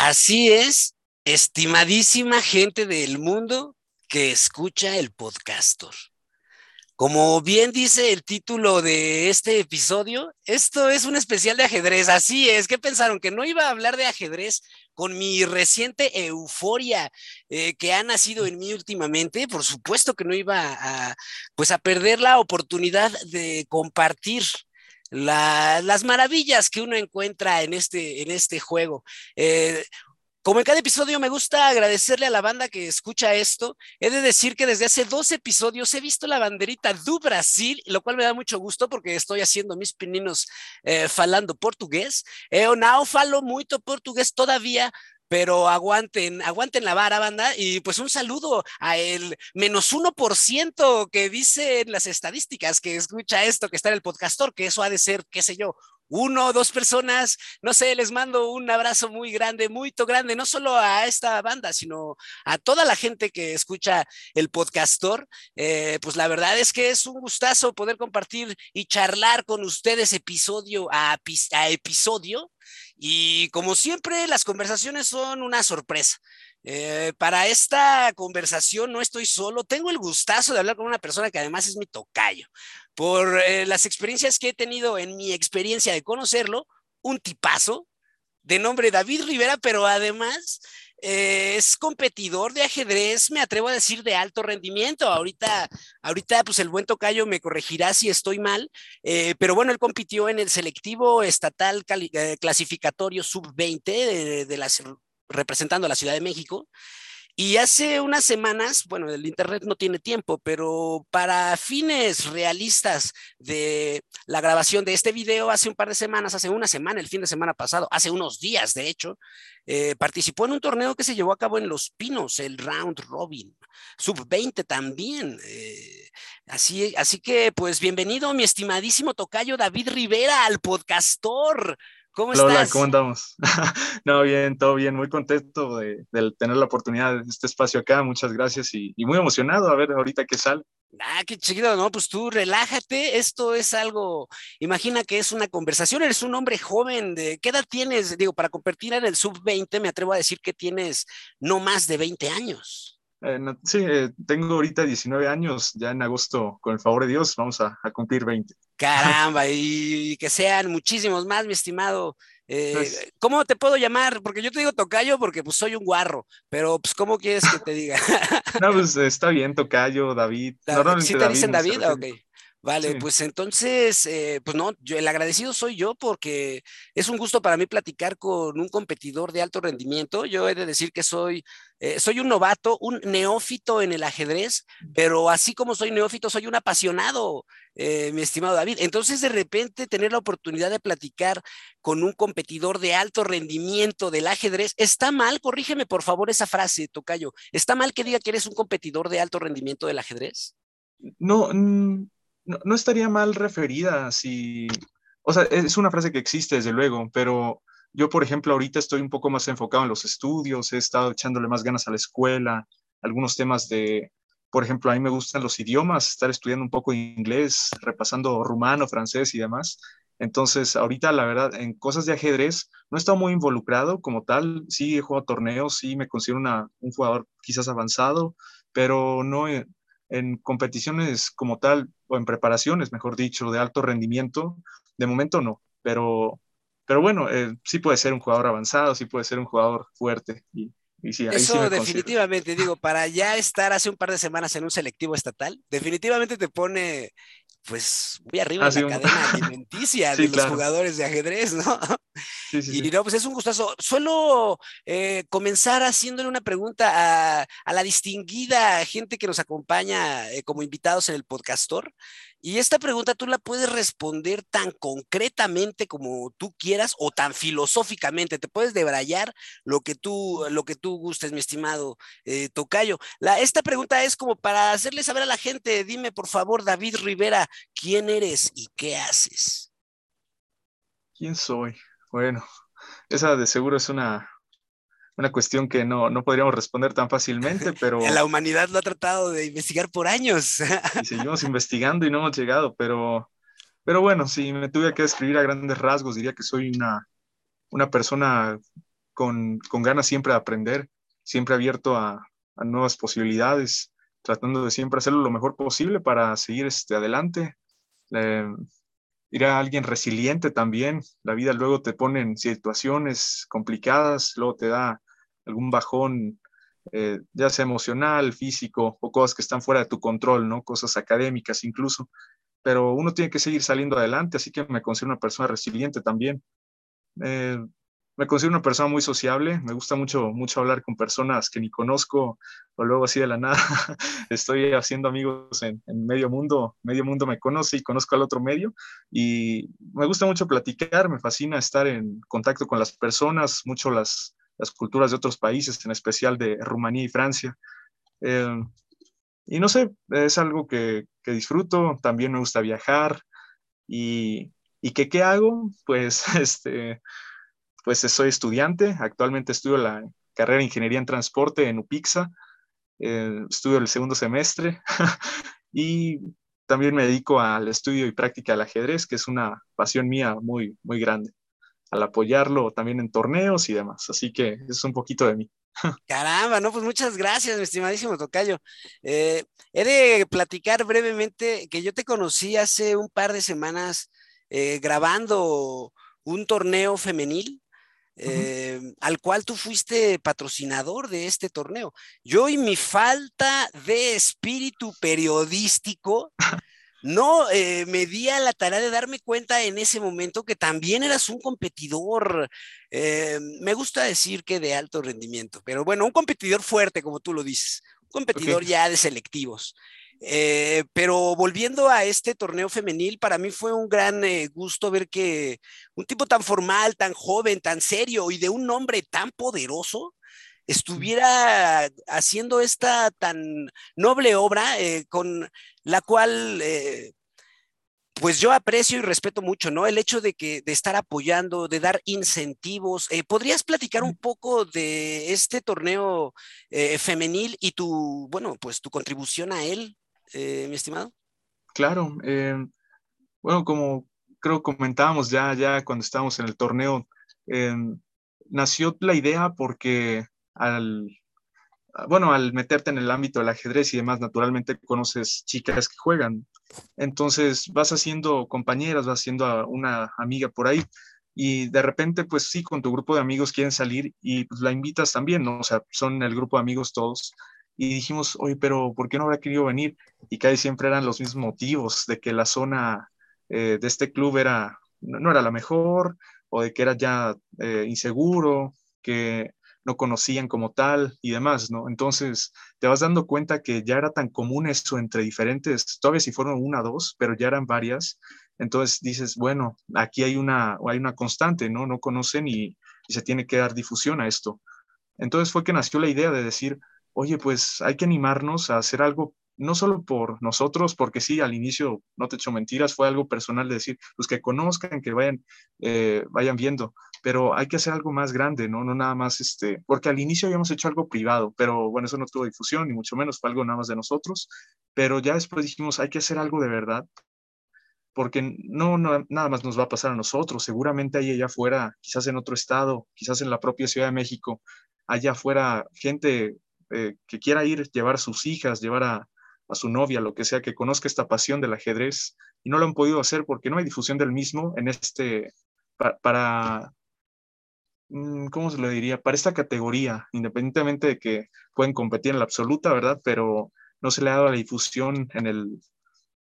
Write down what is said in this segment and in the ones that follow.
Así es, estimadísima gente del mundo que escucha el podcastor. Como bien dice el título de este episodio, esto es un especial de ajedrez. Así es, ¿qué pensaron? ¿Que no iba a hablar de ajedrez con mi reciente euforia eh, que ha nacido en mí últimamente? Por supuesto que no iba a, pues a perder la oportunidad de compartir las maravillas que uno encuentra en este, en este juego. Eh, como en cada episodio me gusta agradecerle a la banda que escucha esto. He de decir que desde hace dos episodios he visto la banderita do Brasil, lo cual me da mucho gusto porque estoy haciendo mis pininos eh, falando portugués. Eu não falo muito portugués todavía, pero aguanten, aguanten la vara, banda, y pues un saludo a el menos 1% que dicen las estadísticas que escucha esto, que está en el podcastor, que eso ha de ser, qué sé yo, uno o dos personas, no sé, les mando un abrazo muy grande, muy grande, no solo a esta banda, sino a toda la gente que escucha el podcastor. Eh, pues la verdad es que es un gustazo poder compartir y charlar con ustedes episodio a, a episodio. Y como siempre, las conversaciones son una sorpresa. Eh, para esta conversación no estoy solo, tengo el gustazo de hablar con una persona que además es mi tocayo. Por eh, las experiencias que he tenido en mi experiencia de conocerlo, un tipazo de nombre David Rivera, pero además eh, es competidor de ajedrez, me atrevo a decir de alto rendimiento. Ahorita, ahorita pues el buen tocayo me corregirá si estoy mal, pero bueno, él compitió en el selectivo estatal clasificatorio sub-20 de, de, la representando a la Ciudad de México. Y hace unas semanas, bueno, el Internet no tiene tiempo, pero para fines realistas de la grabación de este video, hace un par de semanas, hace una semana, el fin de semana pasado, hace unos días, de hecho, eh, participó en un torneo que se llevó a cabo en Los Pinos, el Round Robin, sub-20 también. Eh, así, así que, pues, bienvenido, mi estimadísimo tocayo David Rivera, al podcastor. ¿Cómo estás? Hola, ¿cómo andamos? no, bien, todo bien, muy contento de, tener la oportunidad de este espacio acá, muchas gracias y, muy emocionado a ver ahorita qué sale. Ah, qué chido, no, pues tú relájate, esto es algo, imagina que es una conversación, eres un hombre joven, de, ¿qué edad tienes? Digo, para competir en el sub-20 me atrevo a decir que tienes no más de 20 años. Eh, sí, eh, tengo ahorita 19 años, ya en agosto, con el favor de Dios, vamos a, cumplir 20. Caramba, y, que sean muchísimos más, mi estimado. Eh, pues ¿Cómo te puedo llamar? Porque yo te digo tocayo porque pues soy un guarro, pero pues ¿cómo quieres que te diga? no, pues está bien, tocayo, David. ¿Sí te dicen David? Ok. Vale, pues entonces, eh, pues no, yo, el agradecido soy yo porque es un gusto para mí platicar con un competidor de alto rendimiento. Yo he de decir que soy, eh, soy un novato, un neófito en el ajedrez, pero así como soy neófito, soy un apasionado, eh, mi estimado David. Entonces, de repente, tener la oportunidad de platicar con un competidor de alto rendimiento del ajedrez, ¿está mal? Corrígeme por favor esa frase, Tocayo. ¿Está mal que diga que eres un competidor de alto rendimiento del ajedrez? No, no, estaría mal referida si, o sea, es una frase que existe desde luego, pero yo, por ejemplo, ahorita estoy un poco más enfocado en los estudios, he estado echándole más ganas a la escuela, algunos temas de, por ejemplo, a mí me gustan los idiomas, estar estudiando un poco inglés, repasando rumano, francés y demás. Entonces, ahorita, la verdad, en cosas de ajedrez no he estado muy involucrado como tal. Sí he jugado torneos, sí me considero un jugador quizás avanzado, pero no, en competiciones como tal, o en preparaciones, mejor dicho, de alto rendimiento, de momento no, pero, pero bueno, eh, sí puede ser un jugador avanzado, sí puede ser un jugador fuerte. Y, sí, Eso definitivamente, digo, para ya estar hace un par de semanas en un selectivo estatal, definitivamente te pone pues muy arriba ah, en la cadena alimenticia de los jugadores de ajedrez, ¿no? y no, pues es un gustazo. Suelo eh, comenzar haciéndole una pregunta a, la distinguida gente que nos acompaña eh, como invitados en el podcastor. Y esta pregunta tú la puedes responder tan concretamente como tú quieras o tan filosóficamente. Te puedes debrayar lo que tú, lo que tú gustes, mi estimado eh, Tocayo. La, esta pregunta es como para hacerle saber a la gente, dime por favor, David Rivera, ¿quién eres y qué haces? ¿Quién soy? Bueno, esa de seguro es una, una cuestión que no, no podríamos responder tan fácilmente, pero... La humanidad lo ha tratado de investigar por años. y seguimos investigando y no hemos llegado, pero, pero bueno, si me tuviera que describir a grandes rasgos, diría que soy una, una persona con, con ganas siempre de aprender, siempre abierto a, a, nuevas posibilidades, tratando de siempre hacerlo lo mejor posible para seguir este, adelante. Eh, ir a alguien resiliente también. La vida luego te pone en situaciones complicadas, luego te da algún bajón, eh, ya sea emocional, físico o cosas que están fuera de tu control, ¿no? Cosas académicas incluso. Pero uno tiene que seguir saliendo adelante, así que me considero una persona resiliente también. Eh, me considero una persona muy sociable, me gusta mucho, mucho hablar con personas que ni conozco o luego así de la nada. Estoy haciendo amigos en, medio mundo, medio mundo me conoce y conozco al otro medio y me gusta mucho platicar, me fascina estar en contacto con las personas, mucho las, las culturas de otros países, en especial de Rumanía y Francia. Eh, y no sé, es algo que, que, disfruto, también me gusta viajar y, y que qué hago, pues este pues soy estudiante, actualmente estudio la carrera de Ingeniería en Transporte en UPIXA, eh, estudio el segundo semestre y también me dedico al estudio y práctica del ajedrez, que es una pasión mía muy, muy grande, al apoyarlo también en torneos y demás. Así que es un poquito de mí. Caramba, no, pues muchas gracias, mi estimadísimo Tocayo. Eh, he de platicar brevemente que yo te conocí hace un par de semanas eh, grabando un torneo femenil eh, al cual tú fuiste patrocinador de este torneo. Yo y mi falta de espíritu periodístico, no eh, me di a la tarea de darme cuenta en ese momento que también eras un competidor, eh, me gusta decir que de alto rendimiento, pero bueno, un competidor fuerte, como tú lo dices, un competidor ya de selectivos. Eh, pero volviendo a este torneo femenil, para mí fue un gran eh, gusto ver que un tipo tan formal, tan joven, tan serio y de un nombre tan poderoso estuviera haciendo esta tan noble obra eh, con la cual pues yo aprecio y respeto mucho, ¿no? El hecho de que de estar apoyando, de dar incentivos. ¿Podrías platicar un poco de este torneo femenil y tu, bueno, pues tu contribución a él? Eh, mi estimado? Claro, eh, bueno, como creo comentábamos ya, ya cuando estábamos en el torneo, eh, nació la idea porque al, bueno, al meterte en el ámbito del ajedrez y demás, naturalmente conoces chicas que juegan. Entonces vas haciendo compañeras, vas haciendo una amiga por ahí y de repente, pues sí, con tu grupo de amigos quieren salir y pues la invitas también, ¿no? O sea, son el grupo de amigos todos y dijimos, oye, pero ¿por qué no habrá querido venir? Y casi siempre eran los mismos motivos, de que la zona eh, de este club era, no, era la mejor, o de que era ya eh, inseguro, que no conocían como tal y demás, ¿no? Entonces te vas dando cuenta que ya era tan común eso entre diferentes, todavía si fueron una o dos, pero ya eran varias. Entonces dices, bueno, aquí hay una, hay una constante, ¿no? No conocen y, se tiene que dar difusión a esto. Entonces fue que nació la idea de decir, oye, pues hay que animarnos a hacer algo, no solo por nosotros, porque sí, al inicio, no te echo mentiras, fue algo personal de decir, pues que conozcan, que vayan, eh, vayan viendo, pero hay que hacer algo más grande, ¿no? No nada más, este, porque al inicio habíamos hecho algo privado, pero bueno, eso no tuvo difusión, ni mucho menos, fue algo nada más de nosotros, pero ya después dijimos, hay que hacer algo de verdad, porque no, no, nada más nos va a pasar a nosotros, seguramente hay allá afuera, quizás en otro estado, quizás en la propia Ciudad de México, allá afuera gente eh, que quiera ir, llevar a sus hijas, llevar a, su novia, lo que sea, que conozca esta pasión del ajedrez y no lo han podido hacer porque no hay difusión del mismo en este, para, mm, ¿cómo se lo diría? Para esta categoría, independientemente de que pueden competir en la absoluta, ¿verdad? Pero no se le ha dado la difusión en el,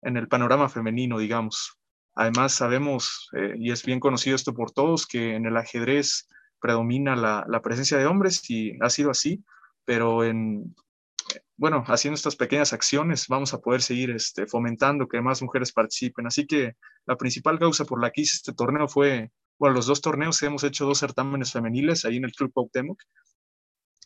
en el panorama femenino, digamos. Además, sabemos, eh, y es bien conocido esto por todos, que en el ajedrez predomina la, la presencia de hombres y ha sido así pero en, bueno, haciendo estas pequeñas acciones vamos a poder seguir este, fomentando que más mujeres participen. Así que la principal causa por la que hice este torneo fue, bueno, los dos torneos hemos hecho dos certámenes femeniles ahí en el Club Cuauhtémoc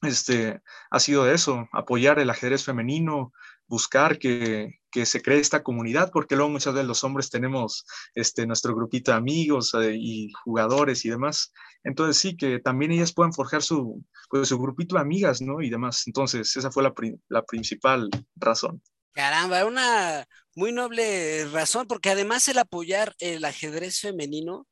este, ha sido eso, apoyar el ajedrez femenino, buscar que, que, se cree esta comunidad, porque luego muchas veces los hombres tenemos este, nuestro grupito de amigos eh, y jugadores y demás. Entonces sí, que también ellas puedan forjar su, pues, su grupito de amigas, ¿no? Y demás. Entonces esa fue la, la principal razón. Caramba, una muy noble razón, porque además el apoyar el ajedrez femenino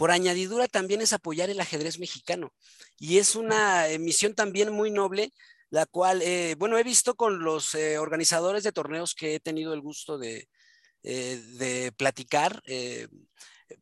por añadidura también es apoyar el ajedrez mexicano. Y es una misión también muy noble, la cual, eh, bueno, he visto con los eh, organizadores de torneos que he tenido el gusto de, eh, de platicar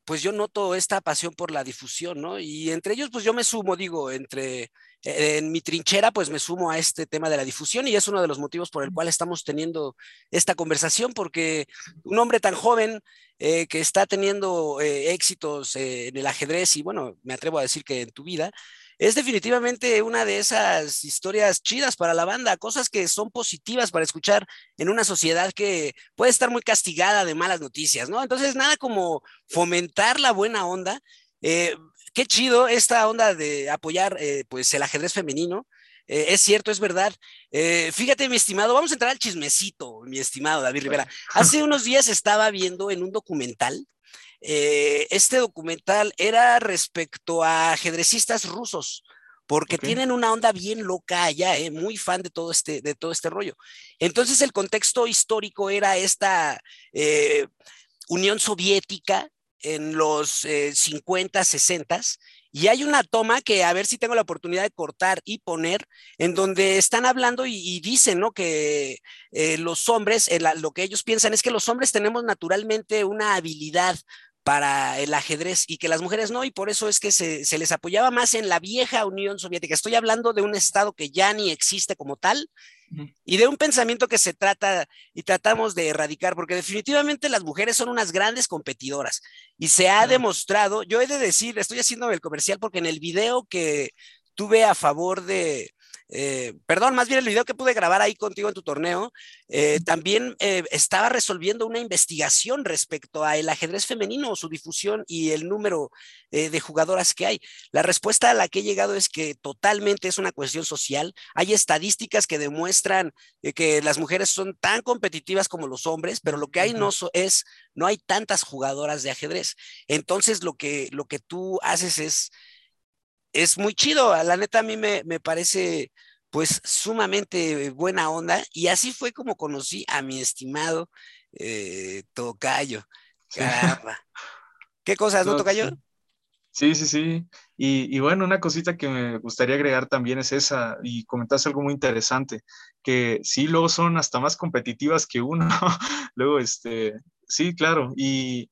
pues yo noto esta pasión por la difusión, ¿no? Y entre ellos, pues yo me sumo, digo, entre, en mi trinchera, pues me sumo a este tema de la difusión y es uno de los motivos por el cual estamos teniendo esta conversación, porque un hombre tan joven eh, que está teniendo eh, éxitos eh, en el ajedrez y bueno, me atrevo a decir que en tu vida, es definitivamente una de esas historias chidas para la banda, cosas que son positivas para escuchar en una sociedad que puede estar muy castigada de malas noticias, ¿no? Entonces, nada como fomentar la buena onda. Eh, qué chido esta onda de apoyar eh, pues el ajedrez femenino. Eh, es cierto, es verdad. fíjate, mi estimado, vamos a entrar al chismecito, mi estimado David Rivera. Hace unos días estaba viendo en un documental eh, este documental era respecto a ajedrecistas rusos, porque tienen una onda bien loca allá, eh, muy fan de todo, este, de todo este rollo. Entonces el contexto histórico era esta eh, Unión Soviética en los 50, 60 y hay una toma que a ver si tengo la oportunidad de cortar y poner, en donde están hablando y, dicen, ¿no? Que los hombres, lo que ellos piensan es que los hombres tenemos naturalmente una habilidad para el ajedrez y que las mujeres no, y por eso es que se, les apoyaba más en la vieja Unión Soviética. Estoy hablando de un Estado que ya ni existe como tal y de un pensamiento que se trata y tratamos de erradicar, porque definitivamente las mujeres son unas grandes competidoras y se ha demostrado, yo he de decir, estoy haciendo el comercial porque en el video que tuve a favor de, eh, perdón, más bien el video que pude grabar ahí contigo en tu torneo, eh, también eh, estaba resolviendo una investigación respecto a el ajedrez femenino, su difusión y el número de jugadoras que hay. La respuesta a la que he llegado es que totalmente es una cuestión social. Hay estadísticas que demuestran que las mujeres son tan competitivas como los hombres, pero lo que hay no es, no hay tantas jugadoras de ajedrez. Entonces lo que, lo que tú haces es es muy chido. La neta a mí me, parece pues sumamente buena onda y así fue como conocí a mi estimado eh, Tocayo. Caramba. ¿Qué cosas, no, Tocayo? Sí, sí, sí. Y, bueno, una cosita que me gustaría agregar también es esa, y comentaste algo muy interesante, que sí, luego son hasta más competitivas que uno. luego, este, sí, claro. Y,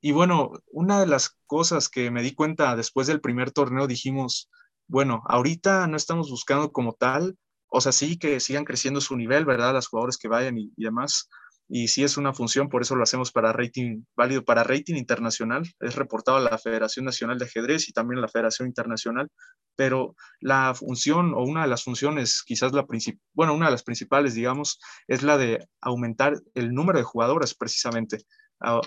y bueno, una de las cosas que me di cuenta después del primer torneo, dijimos, bueno, ahorita no estamos buscando como tal, o sea, sí que sigan creciendo su nivel, ¿verdad? Las jugadores que vayan y, demás. Y sí es una función, por eso lo hacemos para rating, válido para rating internacional. Es reportado a la Federación Nacional de Ajedrez y también a la Federación Internacional. Pero la función o una de las funciones, quizás la principal, bueno, una de las principales, digamos, es la de aumentar el número de jugadoras precisamente.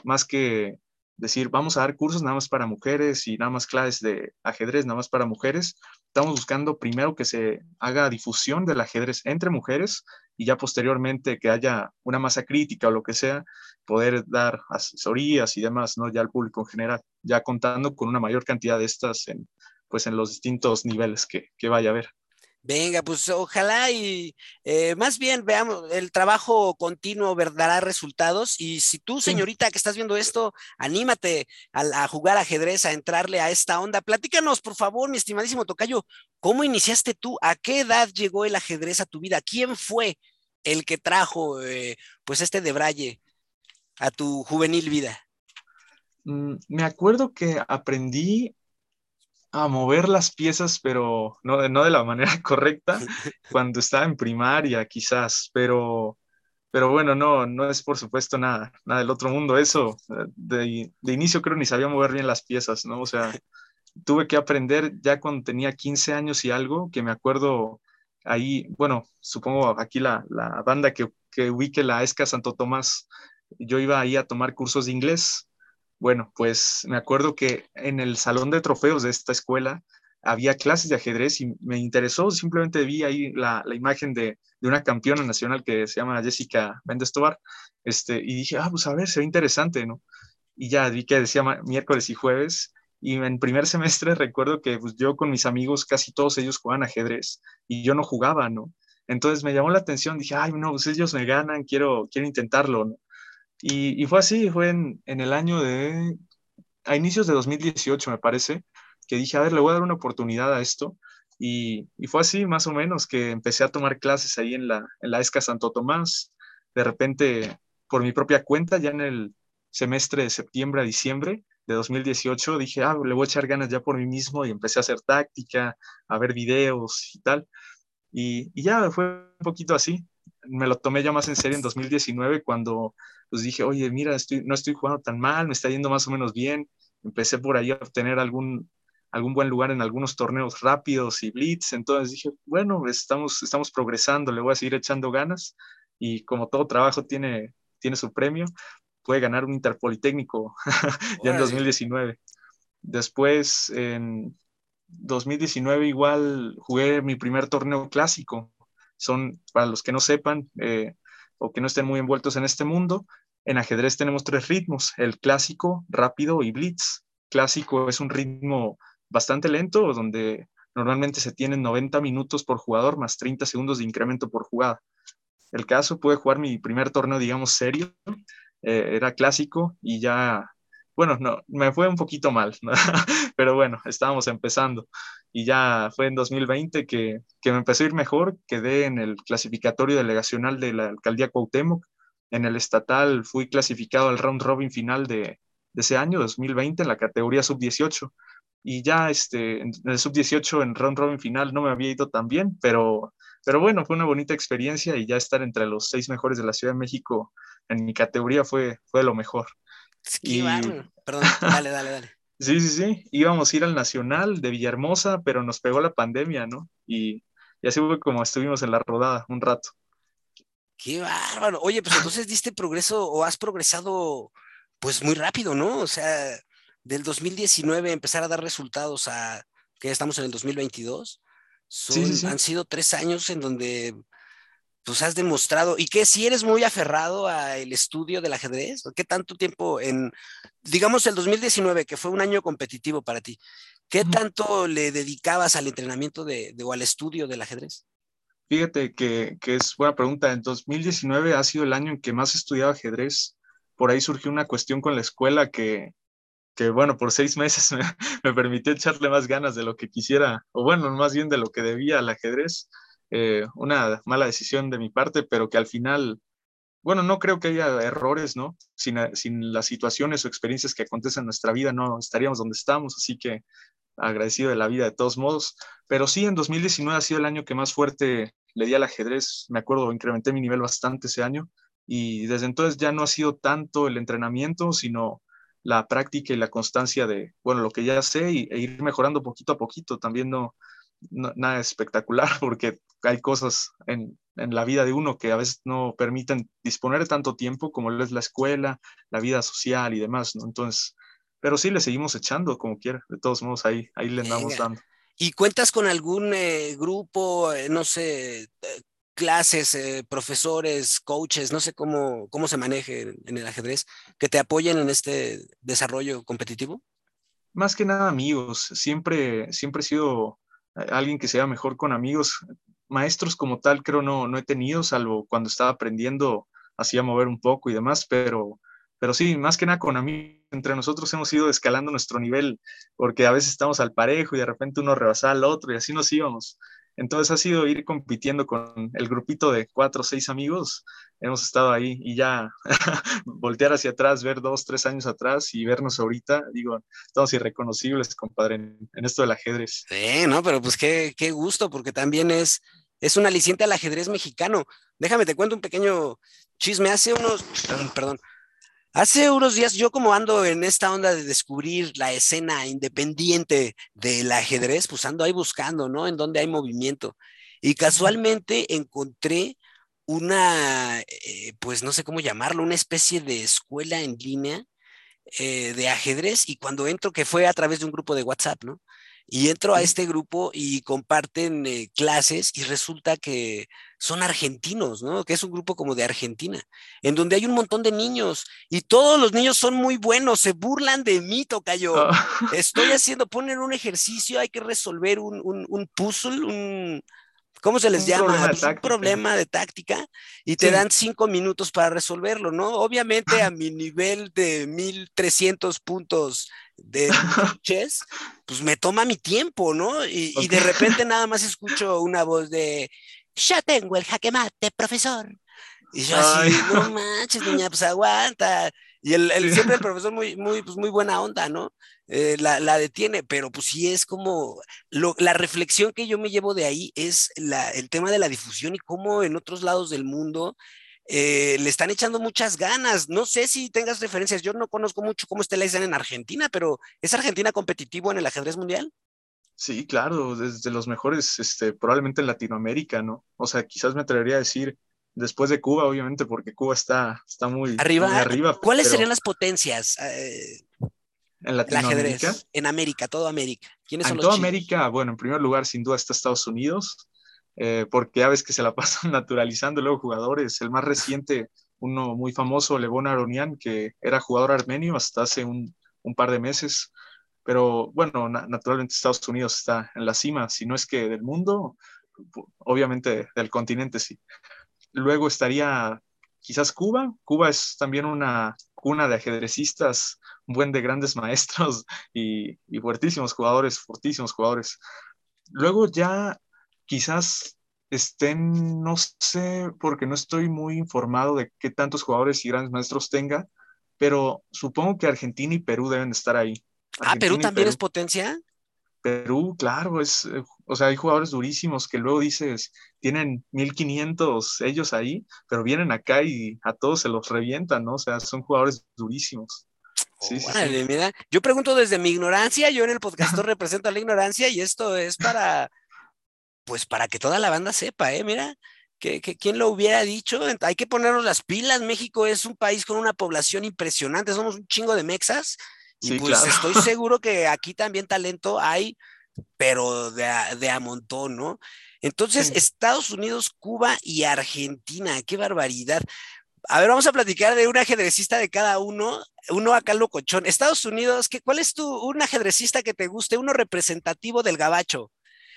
Más que decir, vamos a dar cursos nada más para mujeres y nada más clases de ajedrez nada más para mujeres. Estamos buscando primero que se haga difusión del ajedrez entre mujeres y ya posteriormente que haya una masa crítica o lo que sea, poder dar asesorías y demás, ¿no? Ya al público en general, ya contando con una mayor cantidad de estas en, pues en los distintos niveles que, que vaya a haber. Venga, pues ojalá y eh, más bien veamos, el trabajo continuo dará resultados y si tú, señorita, que estás viendo esto, anímate a, a, jugar ajedrez, a entrarle a esta onda. Platícanos, por favor, mi estimadísimo Tocayo, ¿cómo iniciaste tú? ¿A qué edad llegó el ajedrez a tu vida? ¿Quién fue el que trajo eh, pues este de Braille a tu juvenil vida? Mm, me acuerdo que aprendí a mover las piezas, pero no de, no de la manera correcta, cuando estaba en primaria quizás, pero, pero bueno, no, no es por supuesto nada, nada del otro mundo. Eso, de, de inicio creo ni sabía mover bien las piezas, ¿no? O sea, tuve que aprender ya cuando tenía 15 años y algo, que me acuerdo ahí, bueno, supongo aquí la, la banda que, que ubique la ESCA Santo Tomás, yo iba ahí a tomar cursos de inglés bueno, pues me acuerdo que en el salón de trofeos de esta escuela había clases de ajedrez y me interesó, simplemente vi ahí la, imagen de, una campeona nacional que se llama Jessica Méndez Tobar, este, y dije, ah, pues a ver, se ve interesante, ¿no? Y ya vi que decía miércoles y jueves, y en primer semestre recuerdo que pues, yo con mis amigos, casi todos ellos jugaban ajedrez, y yo no jugaba, ¿no? Entonces me llamó la atención, dije, ay, no, pues ellos me ganan, quiero, quiero intentarlo, ¿no? Y, fue así, fue en, el año de a inicios de 2018, me parece, que dije, a ver, le voy a dar una oportunidad a esto. Y, fue así, más o menos, que empecé a tomar clases ahí en la, en la ESCA Santo Tomás. De repente, por mi propia cuenta, ya en el semestre de septiembre a diciembre de 2018, dije, ah, le voy a echar ganas ya por mí mismo y empecé a hacer táctica, a ver videos y tal. Y, y ya fue un poquito así. Me lo tomé ya más en serio en 2019 cuando pues dije, oye, mira, estoy, no estoy jugando tan mal, me está yendo más o menos bien. Empecé por ahí a obtener algún, algún buen lugar en algunos torneos rápidos y blitz. Entonces dije, bueno, estamos, estamos progresando, le voy a seguir echando ganas. Y como todo trabajo tiene, tiene su premio, puede ganar un Interpolitécnico ya en 2019. Después, en 2019 igual jugué mi primer torneo clásico. Son, para los que no sepan eh, o que no estén muy envueltos en este mundo, en ajedrez tenemos tres ritmos, el clásico, rápido y blitz. Clásico es un ritmo bastante lento, donde normalmente se tienen 90 minutos por jugador más 30 segundos de incremento por jugada. El caso, pude jugar mi primer torneo, digamos, serio, eh, era clásico y ya, bueno, no, me fue un poquito mal, pero bueno, estábamos empezando. Y ya fue en 2020 que, que me empezó a ir mejor, quedé en el clasificatorio delegacional de la alcaldía Cuauhtémoc, en el estatal fui clasificado al round robin final de, ese año, 2020, en la categoría sub-18 y ya este, en el sub-18 en round robin final no me había ido tan bien, pero, pero bueno, fue una bonita experiencia y ya estar entre los seis mejores de la Ciudad de México en mi categoría fue, fue lo mejor. Y... Perdón, dale, dale, dale. sí, sí, sí, íbamos a ir al Nacional de Villahermosa, pero nos pegó la pandemia, ¿no? Y, y así fue como estuvimos en la rodada un rato. Qué bárbaro. Oye, pues entonces diste progreso o has progresado pues muy rápido, ¿no? O sea, del 2019 empezar a dar resultados a que estamos en el 2022, han sido tres años en donde pues has demostrado, y que si eres muy aferrado al estudio del ajedrez, ¿qué tanto tiempo en, digamos, el 2019, que fue un año competitivo para ti, ¿qué tanto le dedicabas al entrenamiento de, o al estudio del ajedrez? Fíjate que, que, es buena pregunta. En 2019 ha sido el año en que más he estudiado ajedrez. Por ahí surgió una cuestión con la escuela que, que bueno, por seis meses me, permitió echarle más ganas de lo que quisiera, o bueno, más bien de lo que debía al ajedrez. Eh, una mala decisión de mi parte, pero que al final, bueno, no creo que haya errores, ¿no? Sin, sin las situaciones o experiencias que acontecen en nuestra vida, no estaríamos donde estamos, así que agradecido de la vida de todos modos. Pero sí, en 2019 ha sido el año que más fuerte le di al ajedrez. Me acuerdo, incrementé mi nivel bastante ese año y desde entonces ya no ha sido tanto el entrenamiento, sino la práctica y la constancia de, bueno, lo que ya sé y, e ir mejorando poquito a poquito. También no, nada espectacular porque hay cosas en, en, la vida de uno que a veces no permiten disponer de tanto tiempo como es la escuela, la vida social y demás, ¿no? Entonces, pero sí le seguimos echando como quiera, de todos modos ahí, ahí le andamos dando. ¿Y cuentas con algún eh, grupo, eh, no sé, eh, clases, profesores, coaches, no sé cómo, cómo se maneje en el ajedrez, que te apoyen en este desarrollo competitivo? Más que nada amigos, siempre, siempre he sido alguien que sea mejor con amigos. Maestros como tal creo no, no he tenido, salvo cuando estaba aprendiendo, hacía mover un poco y demás, pero, pero sí, más que nada con amigos, entre nosotros hemos ido escalando nuestro nivel, porque a veces estamos al parejo y de repente uno rebasa al otro y así nos íbamos. Entonces ha sido ir compitiendo con el grupito de cuatro o seis amigos. Hemos estado ahí y ya voltear hacia atrás, ver dos, tres años atrás y vernos ahorita, digo, estamos irreconocibles, compadre, en, esto del ajedrez. Sí, no, pero pues qué, qué gusto, porque también es, es un aliciente al ajedrez mexicano. Déjame, te cuento un pequeño chisme. Hace unos, perdón, Hace unos días yo como ando en esta onda de descubrir la escena independiente del ajedrez, pues ando ahí buscando, ¿no? En donde hay movimiento. Y casualmente encontré una, eh, pues no sé cómo llamarlo, una especie de escuela en línea eh, de ajedrez y cuando entro, que fue a través de un grupo de WhatsApp, ¿no? Y entro a este grupo y comparten eh, clases y resulta que son argentinos, ¿no? Que es un grupo como de Argentina, en donde hay un montón de niños y todos los niños son muy buenos, se burlan de mí, tocayo. Ah. Estoy haciendo, ponen un ejercicio, hay que resolver un, un, un puzzle, un, ¿cómo se les llama? Problema un problema de táctica y te dan cinco minutos para resolverlo, ¿no? Obviamente a mi nivel de 1300 puntos de chess, pues me toma mi tiempo, ¿no? Y, y de repente nada más escucho una voz de, ya tengo el jaque mate, profesor. Y yo así, no manches, niña, pues aguanta. Y el, el siempre el profesor muy, muy, pues muy buena onda, ¿no? Eh, la, la, detiene, pero pues sí es como, lo, la reflexión que yo me llevo de ahí es la, el tema de la difusión y cómo en otros lados del mundo eh, le están echando muchas ganas. No sé si tengas referencias, yo no conozco mucho cómo está la escena en Argentina, pero ¿es Argentina competitivo en el ajedrez mundial? Sí, claro, desde los mejores, este, probablemente en Latinoamérica, ¿no? O sea, quizás me atrevería a decir después de Cuba, obviamente, porque Cuba está, está muy arriba. Muy arriba ¿Cuáles pero... serían las potencias? Eh, en Latinoamérica. Ajedrez, en América, toda América. ¿Quiénes son en los toda chinos? América, bueno, en primer lugar, sin duda está Estados Unidos, eh, porque ya ves que se la pasan naturalizando luego jugadores. El más reciente, uno muy famoso, Levon Aronian, que era jugador armenio hasta hace un, un par de meses. Pero bueno, na naturalmente Estados Unidos está en la cima, si no es que del mundo, obviamente del continente sí. Luego estaría quizás Cuba. Cuba es también una cuna de ajedrecistas, un buen de grandes maestros y, y fuertísimos jugadores, fortísimos jugadores. Luego ya quizás estén, no sé, porque no estoy muy informado de qué tantos jugadores y grandes maestros tenga, pero supongo que Argentina y Perú deben estar ahí. Argentina ah, Perú también Perú. es potencia. Perú, claro, es, o sea, hay jugadores durísimos que luego dices, tienen 1500 ellos ahí, pero vienen acá y a todos se los revientan, ¿no? O sea, son jugadores durísimos. Sí, sí, sí. Mira, yo pregunto desde mi ignorancia, yo en el podcast represento a la ignorancia y esto es para, pues para que toda la banda sepa, ¿eh? Mira, que, que, quién lo hubiera dicho, hay que ponernos las pilas, México es un país con una población impresionante, somos un chingo de mexas y sí, pues claro. estoy seguro que aquí también talento hay, pero de a, de a montón, ¿no? Entonces, sí. Estados Unidos, Cuba y Argentina, qué barbaridad. A ver, vamos a platicar de un ajedrecista de cada uno, uno acá locochón. Estados Unidos, ¿qué, ¿cuál es tu, un ajedrecista que te guste, uno representativo del gabacho?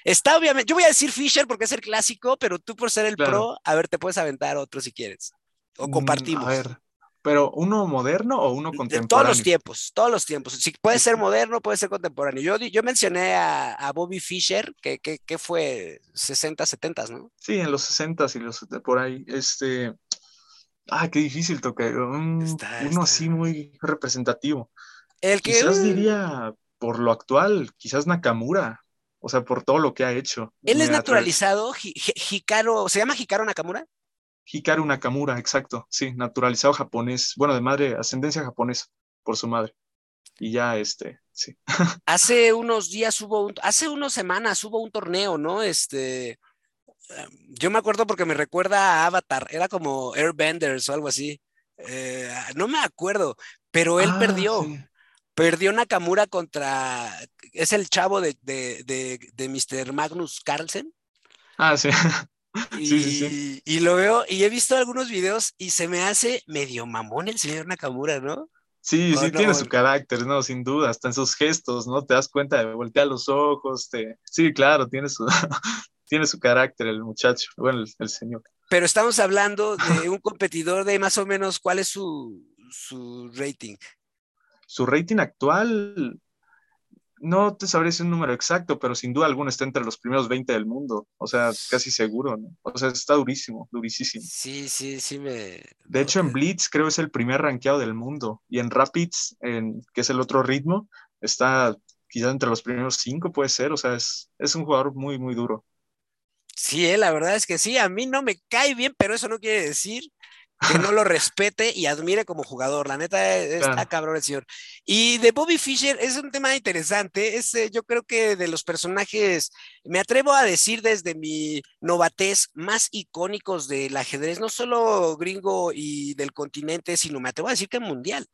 Está obviamente, yo voy a decir Fisher porque es el clásico, pero tú por ser el claro. pro, a ver, te puedes aventar otro si quieres. O compartimos. Mm, a ver, pero uno moderno o uno contemporáneo? De todos los tiempos, todos los tiempos. Si puede ser moderno, puede ser contemporáneo. Yo, yo mencioné a, a Bobby Fischer, que, que, que, fue 60, 70, ¿no? Sí, en los 60 y los por ahí. Este. Ah, qué difícil tocar. Un, está, uno está. así muy representativo. El que. Quizás diría, por lo actual, quizás Nakamura. O sea, por todo lo que ha hecho. Él es naturalizado, Hikaru, ¿se llama Hikaru Nakamura? Hikaru Nakamura, exacto, sí, naturalizado japonés, bueno, de madre, ascendencia japonesa por su madre. Y ya, este, sí. Hace unos días hubo, un, hace unas semanas hubo un torneo, ¿no? Este, yo me acuerdo porque me recuerda a Avatar, era como Airbenders o algo así. Eh, no me acuerdo, pero él ah, perdió. Sí. Perdió Nakamura contra. Es el chavo de, de, de, de Mr. Magnus Carlsen. Ah, sí. Y, sí, sí, sí. y, lo veo, y he visto algunos videos y se me hace medio mamón el señor Nakamura, ¿no? Sí, sí, no, tiene no, su carácter, ¿no? Sin duda, hasta en sus gestos, ¿no? Te das cuenta de voltear los ojos, te... sí, claro, tiene su, tiene su carácter el muchacho, bueno, el, el, señor. Pero estamos hablando de un competidor de más o menos, ¿cuál es su, su rating? Su rating actual, no te sabré decir un número exacto, pero sin duda alguna está entre los primeros 20 del mundo. O sea, casi seguro, ¿no? O sea, está durísimo, durísimo. Sí, sí, sí me... De hecho, en Blitz creo es el primer rankeado del mundo. Y en Rapids, en, que es el otro ritmo, está quizás entre los primeros cinco, puede ser. O sea, es, es un jugador muy, muy duro. Sí, eh, la verdad es que sí, a mí no me cae bien, pero eso no quiere decir que no lo respete y admire como jugador. La neta está claro. cabrón el señor. Y de Bobby Fischer es un tema interesante. Es, eh, yo creo que de los personajes, me atrevo a decir desde mi novatez, más icónicos del ajedrez, no solo gringo y del continente, sino me atrevo a decir que mundial.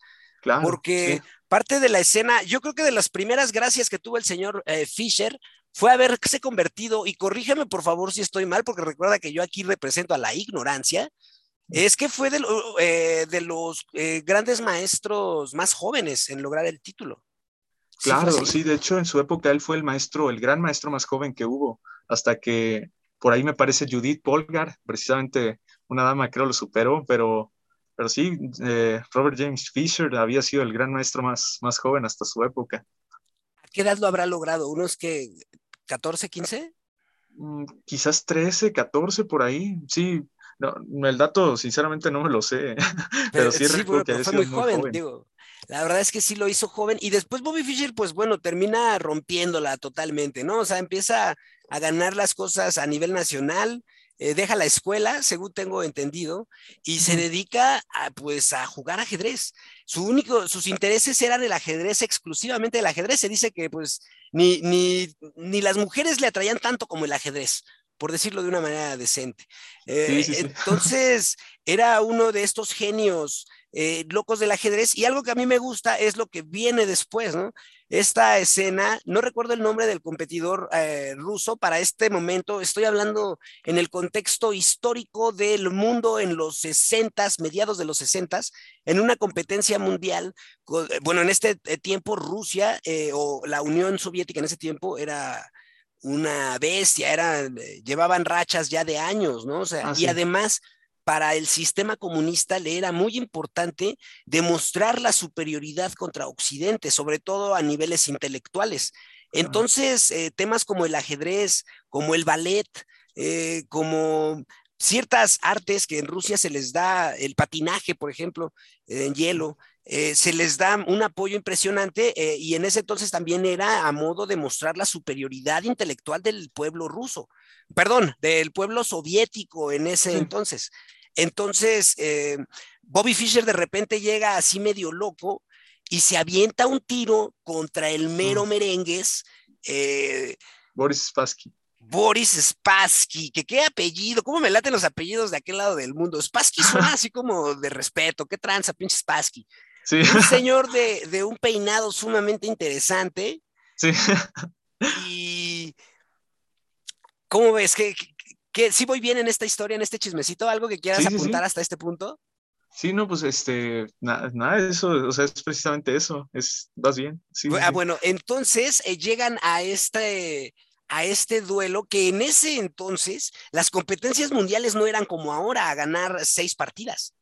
Claro, porque sí. parte de la escena, yo creo que de las primeras gracias que tuvo el señor eh, Fischer fue haberse convertido, y corrígeme por favor si estoy mal, porque recuerda que yo aquí represento a la ignorancia, es que fue de, eh, de los eh, grandes maestros más jóvenes en lograr el título. Claro, sí, sí, de hecho en su época él fue el maestro, el gran maestro más joven que hubo, hasta que por ahí me parece Judith Polgar, precisamente una dama creo lo superó, pero pero sí, eh, Robert James Fisher había sido el gran maestro más, más joven hasta su época. ¿A qué edad lo habrá logrado? ¿Unos que 14, 15? quizás 13, 14 por ahí. Sí, no, el dato sinceramente no me lo sé, pero sí, sí que fue muy, joven, Digo, la verdad es que sí lo hizo joven y después Bobby Fischer, pues bueno, termina rompiéndola totalmente, ¿no? O sea, empieza a ganar las cosas a nivel nacional, eh, deja la escuela, según tengo entendido, y se dedica a, pues, a jugar ajedrez. Su único, sus intereses eran el ajedrez, exclusivamente el ajedrez. Se dice que pues ni, ni, ni las mujeres le atraían tanto como el ajedrez por decirlo de una manera decente. Eh, entonces, era uno de estos genios eh, locos del ajedrez y algo que a mí me gusta es lo que viene después, ¿no? Esta escena, no recuerdo el nombre del competidor eh, ruso para este momento, estoy hablando en el contexto histórico del mundo en los 60, mediados de los 60, en una competencia mundial, bueno, en este tiempo Rusia o la Unión Soviética en ese tiempo era una bestia, eran, eh, llevaban rachas ya de años, ¿no? O sea, y además para el sistema comunista le era muy importante demostrar la superioridad contra Occidente, sobre todo a niveles intelectuales. Entonces, eh, temas como el ajedrez, como el ballet, eh, como ciertas artes que en Rusia se les da, el patinaje, por ejemplo, en hielo, eh, se les da un apoyo impresionante eh, y en ese entonces también era a modo de mostrar la superioridad intelectual del pueblo ruso, perdón, del pueblo soviético en ese entonces. Entonces, eh, Bobby Fischer de repente llega así medio loco y se avienta un tiro contra el mero mm. merengues. Boris Spassky. Boris Spassky, que qué apellido, cómo me laten los apellidos de aquel lado del mundo. Spassky suena así como de respeto, qué tranza, pinche Spassky. Un señor de, un peinado sumamente interesante. Sí. Y. ¿Cómo ves? ¿Que, que, sí voy bien en esta historia, en este chismecito? ¿Algo que quieras apuntar hasta este punto? Sí, no, pues este, nada, eso, o sea, es precisamente eso, es, vas bien. ah, bueno, entonces eh, llegan a este, a este duelo que en ese entonces las competencias mundiales no eran como ahora, a ganar seis partidas.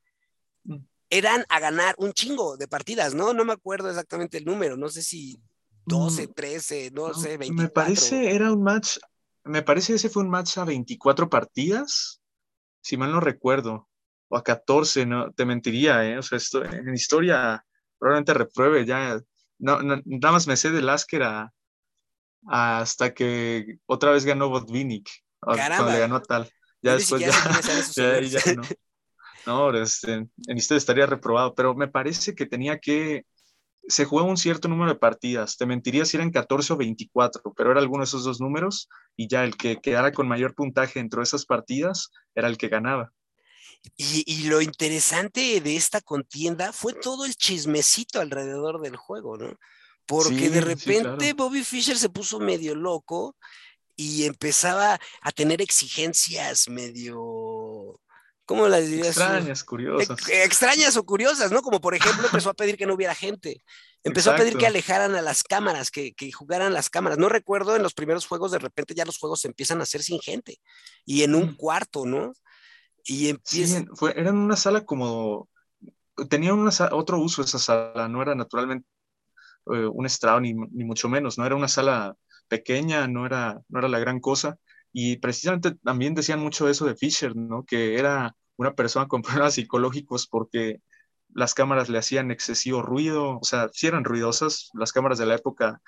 Mm eran a ganar un chingo de partidas, ¿no? No me acuerdo exactamente el número, no sé si 12, 13, no, sé, 24. Me parece era un match, me parece ese fue un match a 24 partidas, si mal no recuerdo, o a 14, no, te mentiría, ¿eh? O sea, esto, en historia probablemente repruebe ya, no, nada más me sé de Lasker hasta que otra vez ganó Botvinnik, cuando le ganó a tal. Ya después ya, ya, ya, no. No, este, en historia estaría reprobado, pero me parece que tenía que, se juega un cierto número de partidas, te mentiría si eran 14 o 24, pero era alguno de esos dos números y ya el que quedara con mayor puntaje dentro de esas partidas era el que ganaba. Y, lo interesante de esta contienda fue todo el chismecito alrededor del juego, ¿no? Porque de repente Bobby Fischer se puso medio loco y empezaba a tener exigencias medio ¿cómo las dirías? Extrañas, curiosas. extrañas o curiosas, ¿no? Como por ejemplo empezó a pedir que no hubiera gente. Empezó a pedir que alejaran a las cámaras, que, que, jugaran las cámaras. No recuerdo en los primeros juegos, de repente ya los juegos se empiezan a hacer sin gente y en un mm. cuarto, ¿no? Y empieza... Sí, fue, era una sala como, tenía una, otro uso esa sala, no era naturalmente eh, un estrado ni, ni, mucho menos, no era una sala pequeña, no era, no era la gran cosa y precisamente también decían mucho eso de Fisher, ¿no? Que era una persona con problemas psicológicos porque las cámaras le hacían excesivo ruido, o sea, sí eran ruidosas, las cámaras de la época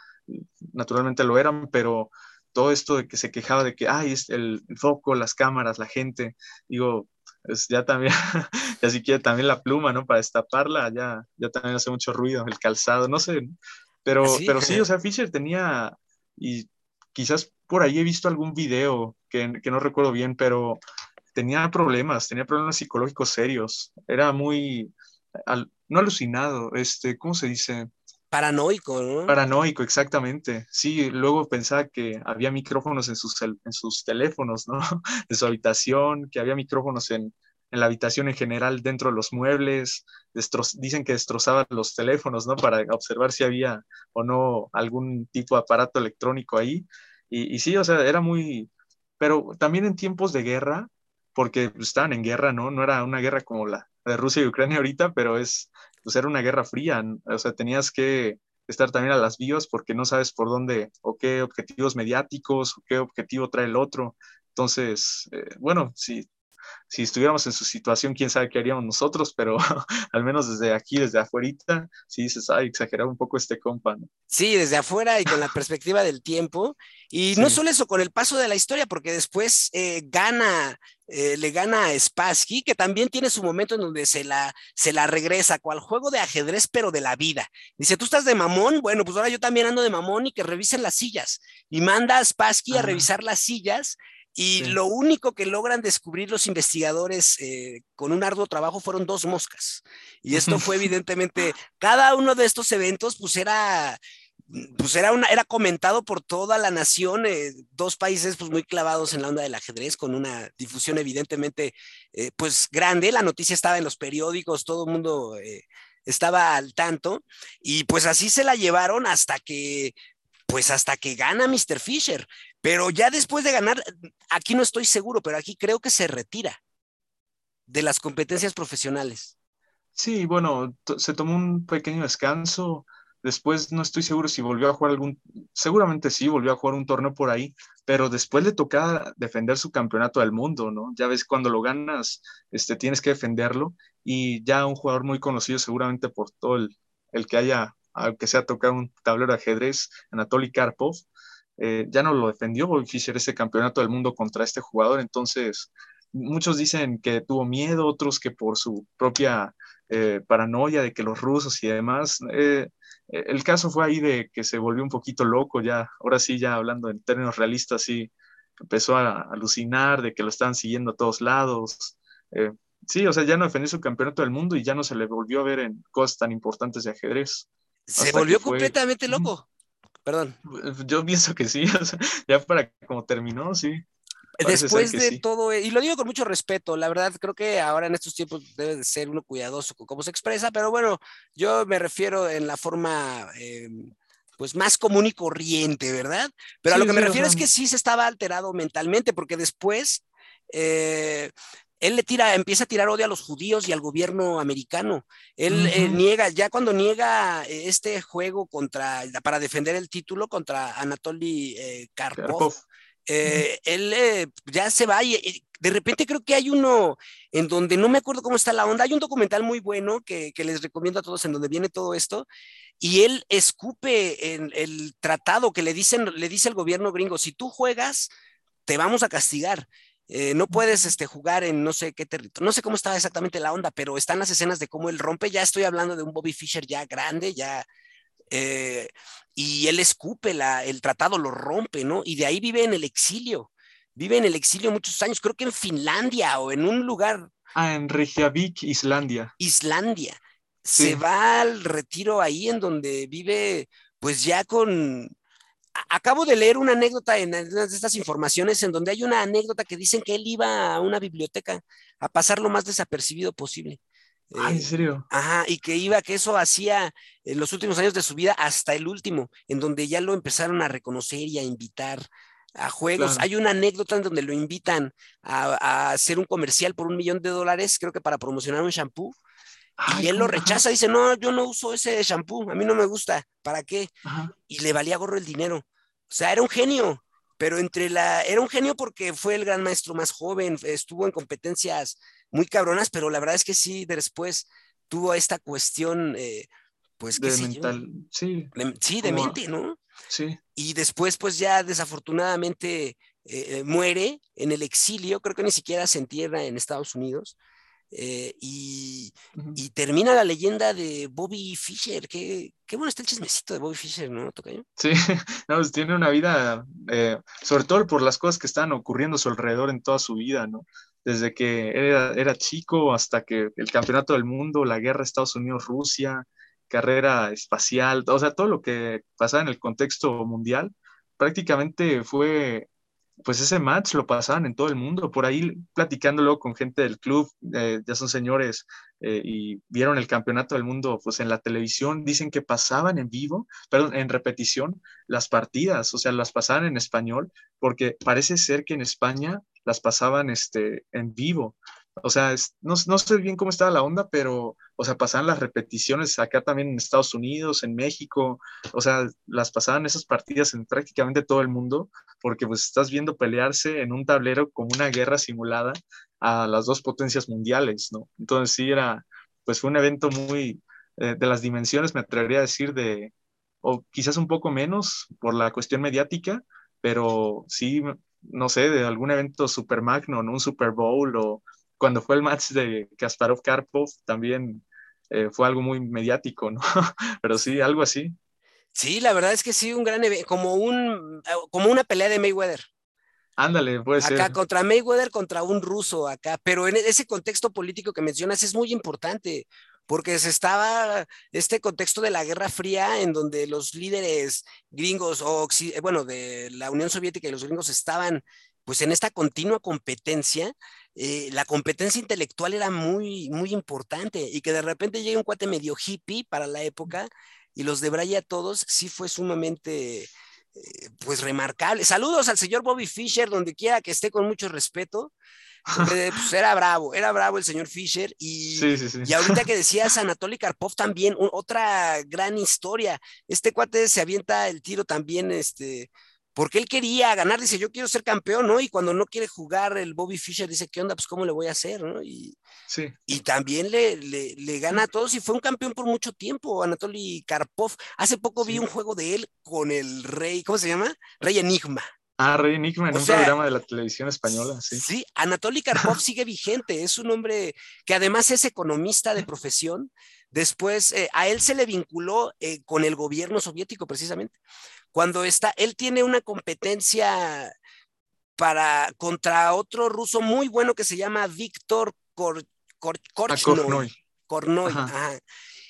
naturalmente lo eran, pero todo esto de que se quejaba de que, ay, es el, foco, las cámaras, la gente, digo, pues ya también, ya si quiere también la pluma, ¿no? Para destaparla, ya, ya también hace mucho ruido, el calzado, no sé, pero, pero sí, o sea, Fisher tenía, y quizás por ahí he visto algún video que, no recuerdo bien, pero tenía problemas, tenía problemas psicológicos serios. Era muy, no alucinado, este, ¿cómo se dice? Paranoico, ¿no? Paranoico, exactamente. Sí, luego pensaba que había micrófonos en sus, en sus teléfonos, ¿no? En su habitación, que había micrófonos en, en la habitación en general, dentro de los muebles. dicen que destrozaban los teléfonos, ¿no? Para observar si había o no algún tipo de aparato electrónico ahí. Y, sí, o sea, era muy, pero también en tiempos de guerra, porque estaban en guerra, ¿no? No era una guerra como la, de Rusia y Ucrania ahorita, pero es, pues era una guerra fría, o sea, tenías que estar también a las vivas porque no sabes por dónde o qué objetivos mediáticos qué objetivo trae el otro. Entonces, eh, bueno, si si estuviéramos en su situación, quién sabe qué haríamos nosotros, pero al menos desde aquí, desde afuera, sí dices, ay, exagerado un poco este compa, ¿no? Sí, desde afuera y con la perspectiva del tiempo. Y no solo eso, con el paso de la historia, porque después eh, gana, eh, le gana a Spassky, que también tiene su momento en donde se la, se la regresa, cual juego de ajedrez, pero de la vida. Dice, ¿tú estás de mamón? Bueno, pues ahora yo también ando de mamón y que revisen las sillas. Y manda a Spassky a revisar las sillas y lo único que logran descubrir los investigadores eh, con un arduo trabajo fueron dos moscas. Y esto fue evidentemente, cada uno de estos eventos pues era, pues era, una, era comentado por toda la nación, eh, dos países pues muy clavados en la onda del ajedrez, con una difusión evidentemente eh, pues grande, la noticia estaba en los periódicos, todo el mundo estaba al tanto, y pues así se la llevaron hasta que pues hasta que gana Mr. Fisher. Pero ya después de ganar, aquí no estoy seguro, pero aquí creo que se retira de las competencias profesionales. Sí, bueno, se tomó un pequeño descanso. Después no estoy seguro si volvió a jugar algún, seguramente sí, volvió a jugar un torneo por ahí, pero después le toca defender su campeonato del mundo, ¿no? Ya ves, cuando lo ganas, este, tienes que defenderlo y ya un jugador muy conocido seguramente por todo el, el que haya aunque sea tocar un tablero de ajedrez, Anatoly Karpov, eh, ya no lo defendió Bobby Fischer ese campeonato del mundo contra este jugador, entonces muchos dicen que tuvo miedo, otros que por su propia eh, paranoia de que los rusos y demás. Eh, el caso fue ahí de que se volvió un poquito loco, ya, ahora sí, ya hablando en términos realistas, sí, empezó a alucinar de que lo estaban siguiendo a todos lados. sí, o sea, ya no defendió su campeonato del mundo y ya no se le volvió a ver en cosas tan importantes de ajedrez. Se volvió completamente loco. Perdón. Yo pienso que sí, ya para como terminó, sí. Después de todo, y lo digo con mucho respeto, la verdad creo que ahora en estos tiempos debe de ser uno cuidadoso con cómo se expresa, pero bueno, yo me refiero en la forma em, pues más común y corriente, ¿verdad? Pero a lo que me refiero es que sí se estaba alterado mentalmente, porque después eh, él le tira, empieza a tirar odio a los judíos y al gobierno americano. Él eh, niega, ya cuando niega eh, este juego contra, para defender el título contra Anatoly eh, Karpov, él ya se va y, de repente creo que hay uno en donde no me acuerdo cómo está la onda. Hay un documental muy bueno que, les recomiendo a todos en donde viene todo esto. Y él escupe en el tratado que le dicen, le dice el gobierno gringo, si tú juegas, te vamos a castigar. Eh, no puedes este, jugar en no sé qué territorio, no sé cómo estaba exactamente la onda, pero están las escenas de cómo él rompe, ya estoy hablando de un Bobby Fischer ya grande, ya, eh, y él escupe la, el tratado, lo rompe, ¿no? Y de ahí vive en el exilio, vive en el exilio muchos años, creo que en Finlandia o en un lugar. Ah, en Reykjavik, Islandia. Islandia. Se va al retiro ahí en donde vive, pues ya con, acabo de leer una anécdota en una de estas informaciones en donde hay una anécdota que dicen que él iba a una biblioteca a pasar lo más desapercibido posible. Ah, ¿en serio? Ajá, y que iba, que eso hacía en los últimos años de su vida hasta el último, en donde ya lo empezaron a reconocer y a invitar a juegos. Hay una anécdota en donde lo invitan a, a, hacer un comercial por un millón de dólares, creo que para promocionar un shampoo, y él lo rechaza, dice, no, yo no uso ese shampoo, a mí no me gusta, ¿para qué? Y le valía gorro el dinero. O sea, era un genio, pero entre la, era un genio porque fue el gran maestro más joven, estuvo en competencias muy cabronas, pero la verdad es que sí, después tuvo esta cuestión, eh, pues, de mental, sí. sí, de mente, ¿no? Sí. Y después, pues ya desafortunadamente eh, muere en el exilio, creo que ni siquiera se entierra en Estados Unidos. Eh, y, termina la leyenda de Bobby Fischer. Qué, qué bueno está el chismecito de Bobby Fischer, ¿no, Tocayo? Sí, no, pues tiene una vida, eh, sobre todo por las cosas que están ocurriendo a su alrededor en toda su vida, ¿no? Desde que era, era chico hasta que el campeonato del mundo, la guerra Estados Unidos-Rusia, carrera espacial, o sea, todo lo que pasaba en el contexto mundial, prácticamente fue pues ese match lo pasaban en todo el mundo, por ahí platicándolo con gente del club, eh, ya son señores eh, y vieron el campeonato del mundo pues en la televisión, dicen que pasaban en vivo, perdón, en repetición las partidas, o sea, las pasaban en español, porque parece ser que en España las pasaban este, en vivo. O sea, no, no, sé bien cómo estaba la onda, pero, o sea, pasaban las repeticiones acá también en Estados Unidos, en México, o sea, las pasaban esas partidas en prácticamente todo el mundo, porque pues estás viendo pelearse en un tablero como una guerra simulada a las dos potencias mundiales, ¿no? Entonces sí era, pues fue un evento muy, eh, de las dimensiones, me atrevería a decir, de, o quizás un poco menos por la cuestión mediática, pero sí, no sé, de algún evento super magno, ¿no? un Super Bowl o cuando fue el match de Kasparov-Karpov también eh, fue algo muy mediático, ¿no? Pero sí, algo así. Sí, la verdad es que sí, un gran evento, como, un, como una pelea de Mayweather. Ándale, puede ser. Acá contra Mayweather, contra un ruso acá, pero en ese contexto político que mencionas es muy importante, porque se estaba este contexto de la Guerra Fría en donde los líderes gringos, o bueno, de la Unión Soviética y los gringos estaban pues en esta continua competencia, eh, la competencia intelectual era muy, muy importante y que de repente llegue un cuate medio hippie para la época y los de Braya a todos, sí fue sumamente, eh, pues remarcable. Saludos al señor Bobby Fischer, donde quiera que esté con mucho respeto. pues era bravo, era bravo el señor Fischer. Y, y ahorita que decías Anatoly Karpov también, otra gran historia. Este cuate se avienta el tiro también, este, porque él quería ganar, dice, yo quiero ser campeón, ¿no? Y cuando no quiere jugar el Bobby Fischer dice, ¿qué onda? Pues cómo le voy a hacer, ¿no? Y, sí. y también le, le, gana a todos y fue un campeón por mucho tiempo, Anatoly Karpov. Hace poco vi un juego de él con el rey, ¿cómo se llama? Rey Enigma. Ah, Rey Enigma en un programa de la televisión española, sí. Sí, Anatoly Karpov sigue vigente, es un hombre que además es economista de profesión. Después, eh, a él se le vinculó eh, con el gobierno soviético precisamente cuando está, él tiene una competencia para contra otro ruso muy bueno que se llama Víctor Kor, Korchnoi. Kornoy.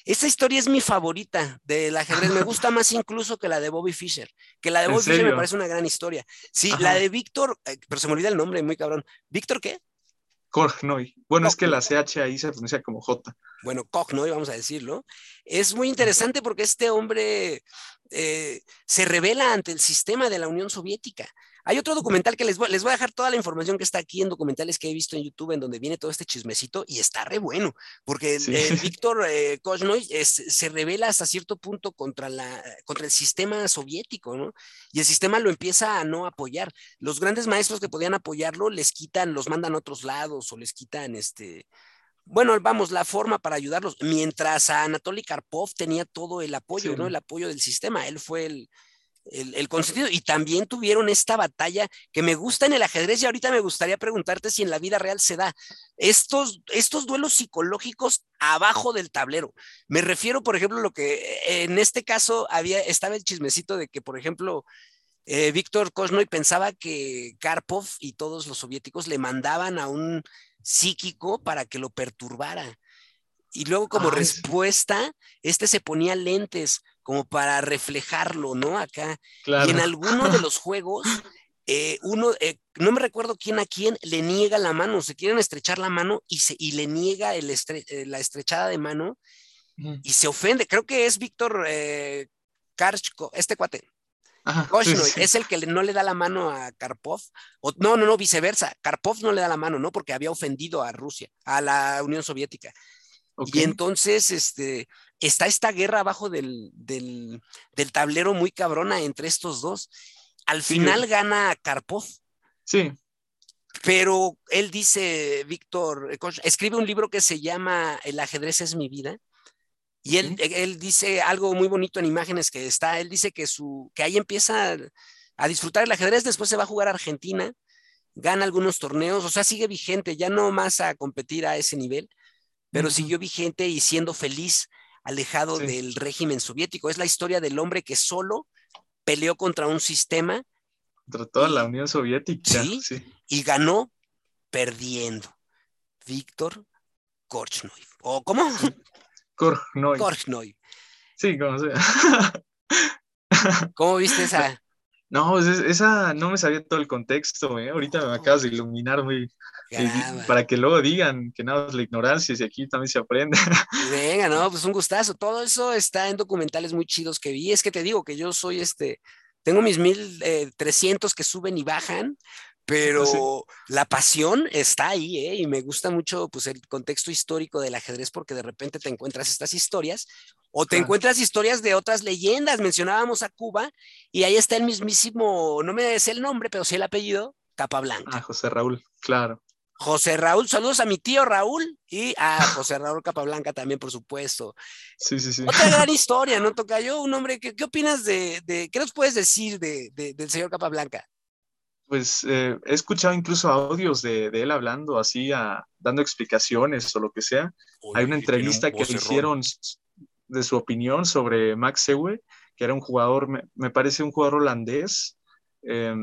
Esa historia es mi favorita del ajedrez. Me gusta más incluso que la de Bobby Fischer. Que la de Bobby Fischer me parece una gran historia. Sí, la de Víctor, eh, pero se me olvida el nombre, muy cabrón. ¿Víctor qué? Korchnoi. Bueno, es que la CH ahí se pronuncia como J. Bueno, Korchnoi, vamos a decirlo. Es muy interesante porque este hombre eh, se revela ante el sistema de la Unión Soviética. Hay otro documental que les voy, les voy a dejar toda la información que está aquí en documentales que he visto en YouTube, en donde viene todo este chismecito y está re bueno, porque Víctor eh, se revela hasta cierto punto contra, la, contra el sistema soviético, ¿no? Y el sistema lo empieza a no apoyar. Los grandes maestros que podían apoyarlo les quitan, los mandan a otros lados o les quitan este, bueno, vamos, la forma para ayudarlos, mientras a Anatoly Karpov tenía todo el apoyo, ¿no? El apoyo del sistema, él fue el, el, consentido. Y también tuvieron esta batalla que me gusta en el ajedrez y ahorita me gustaría preguntarte si en la vida real se da estos, estos duelos psicológicos abajo del tablero. Me refiero, por ejemplo, lo que en este caso había, estaba el chismecito de que, por ejemplo, eh, Víctor Kosnoy pensaba que Karpov y todos los soviéticos le mandaban a un psíquico para que lo perturbara. Y luego como respuesta, este se ponía lentes como para reflejarlo, ¿no? Acá. Y en alguno de los juegos, eh, uno, eh, no me recuerdo quién a quién, le niega la mano, se quieren estrechar la mano y, se, y le niega el la estrechada de mano y se ofende. Creo que es Víctor eh, Karchko, este cuate es el que no le da la mano a Karpov. O, no, no, no, viceversa. Karpov no le da la mano, ¿no? Porque había ofendido a Rusia, a la Unión Soviética. Y entonces, este, está esta guerra abajo del, del, tablero muy cabrona entre estos dos. Al final gana Karpov. Sí. Pero él dice, Víctor, eh, escribe un libro que se llama El ajedrez es mi vida y él, él dice algo muy bonito en imágenes que está, él dice que, su, que ahí empieza a disfrutar el ajedrez, después se va a jugar a Argentina, gana algunos torneos, o sea, sigue vigente, ya no más a competir a ese nivel, pero siguió vigente y siendo feliz, alejado del régimen soviético. Es la historia del hombre que solo peleó contra un sistema. Contra toda la Unión Soviética. Sí, y ganó perdiendo. Víctor Korchnoi. ¿O cómo? Korchnoi. Korchnoi. Sí, como sea. ¿Cómo viste esa? No, pues esa no me sabía todo el contexto, ¿eh? Ahorita me acabas de iluminar muy... para que luego digan que nada es la ignorancia, y aquí también se aprende. Venga, no, pues un gustazo. Todo eso está en documentales muy chidos que vi. Es que te digo que yo soy este, tengo mis 1300 eh, que suben y bajan, pero la pasión está ahí, ¿eh? Y me gusta mucho pues, el contexto histórico del ajedrez porque de repente te encuentras estas historias o te encuentras historias de otras leyendas. Mencionábamos a Cuba y ahí está el mismísimo, no me sé el nombre, pero sí el apellido, Capablanca. Ah, José Raúl, claro. José Raúl, saludos a mi tío Raúl y a José Raúl Capablanca también, por supuesto. Sí, sí, sí. Otra gran historia, ¿no? Toca yo, un hombre, ¿qué, qué opinas de, de, qué nos puedes decir de, de, del señor Capablanca? Pues eh, he escuchado incluso audios de, de él hablando así, a, dando explicaciones o lo que sea. Oye, Hay una entrevista un que le hicieron de su opinión sobre Max Sewe, que era un jugador, me, me parece un jugador holandés. Eh,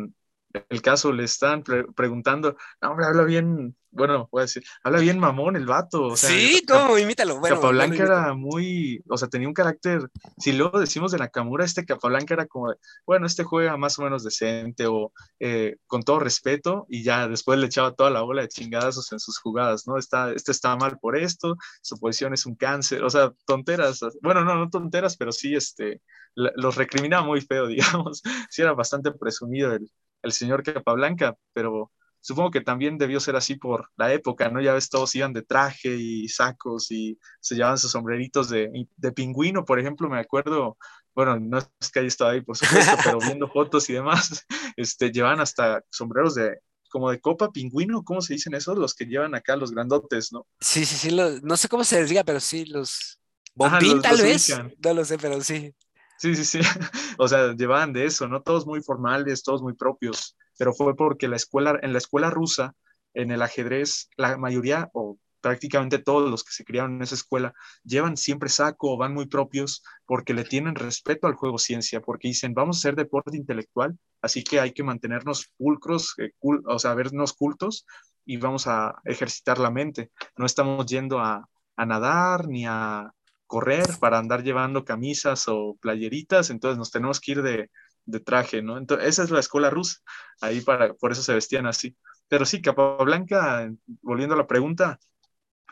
el caso le están pre preguntando, no, hombre, habla bien, bueno, voy a decir, habla bien mamón el vato. O sea, sí, ¿cómo? Imítalo. Bueno, Capablanca bueno, era muy, o sea, tenía un carácter, si luego decimos de Nakamura, este Capablanca era como, bueno, este juega más o menos decente o eh, con todo respeto y ya después le echaba toda la bola de chingadazos en sus jugadas, ¿no? Está, este está mal por esto, su posición es un cáncer, o sea, tonteras, bueno, no, no tonteras, pero sí, este, los recriminaba muy feo, digamos, sí era bastante presumido el, el señor Capablanca, pero supongo que también debió ser así por la época, ¿no? Ya ves, todos iban de traje y sacos y se llevaban sus sombreritos de, de pingüino, por ejemplo, me acuerdo, bueno, no es que haya estado ahí, por supuesto, pero viendo fotos y demás, este, llevaban hasta sombreros de, como de copa pingüino, ¿cómo se dicen esos? Los que llevan acá los grandotes, ¿no? Sí, sí, sí, no sé cómo se les diga, pero sí, los bombín Ajá, los, tal los vez, ubican. no lo sé, pero sí. Sí, sí, sí. O sea, llevaban de eso, ¿no? Todos muy formales, todos muy propios. Pero fue porque la escuela, en la escuela rusa, en el ajedrez, la mayoría o prácticamente todos los que se criaron en esa escuela llevan siempre saco o van muy propios porque le tienen respeto al juego ciencia, porque dicen, vamos a hacer deporte intelectual, así que hay que mantenernos pulcros, eh, o sea, vernos cultos y vamos a ejercitar la mente. No estamos yendo a, a nadar ni a correr para andar llevando camisas o playeritas, entonces nos tenemos que ir de, de traje, ¿no? Entonces, esa es la escuela rusa, ahí para, por eso se vestían así. Pero sí, Capablanca, volviendo a la pregunta,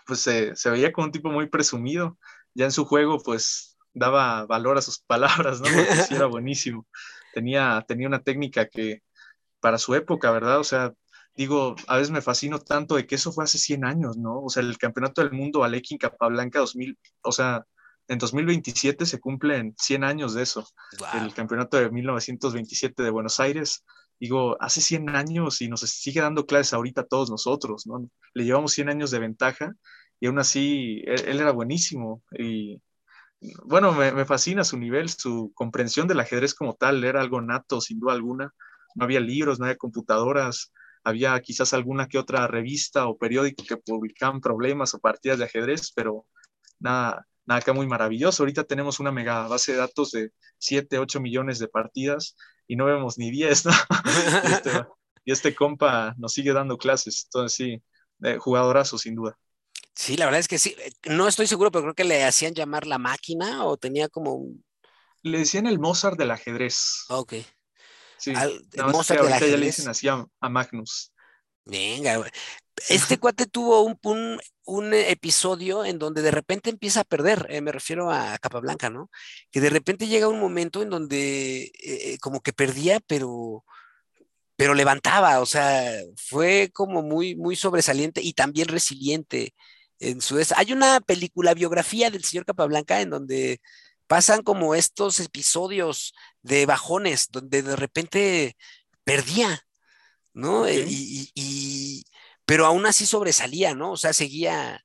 pues se, se veía como un tipo muy presumido, ya en su juego, pues daba valor a sus palabras, ¿no? Porque sí era buenísimo. Tenía, tenía una técnica que para su época, ¿verdad? O sea, digo, a veces me fascino tanto de que eso fue hace 100 años, ¿no? O sea, el campeonato del mundo Alekin Capablanca 2000, o sea, en 2027 se cumplen 100 años de eso, wow. el campeonato de 1927 de Buenos Aires. Digo, hace 100 años y nos sigue dando clases ahorita a todos nosotros, ¿no? Le llevamos 100 años de ventaja y aún así él, él era buenísimo y bueno, me, me, fascina su nivel, su comprensión del ajedrez como tal, era algo nato, sin duda alguna. No había libros, no había computadoras, había quizás alguna que otra revista o periódico que publicaban problemas o partidas de ajedrez, pero nada, nada acá muy maravilloso. Ahorita tenemos una mega base de datos de 7, 8 millones de partidas y no vemos ni 10, ¿no? y, este, y, este, compa nos sigue dando clases, entonces sí, eh, jugadorazo sin duda. Sí, la verdad es que sí, no estoy seguro, pero creo que le hacían llamar la máquina o tenía como un... Le decían el Mozart del ajedrez. Ok. Sí, Al, Mozart ahorita ya le dicen así a, a Magnus. Venga, este cuate tuvo un, un, un, episodio en donde de repente empieza a perder, eh, me refiero a Capablanca, ¿no? Que de repente llega un momento en donde eh, como que perdía, pero, pero levantaba, o sea, fue como muy, muy sobresaliente y también resiliente en su... Hay una película, biografía del señor Capablanca en donde pasan como estos episodios de bajones, donde de repente perdía, ¿no? Okay. Y, y, pero aún así sobresalía, ¿no? O sea, seguía,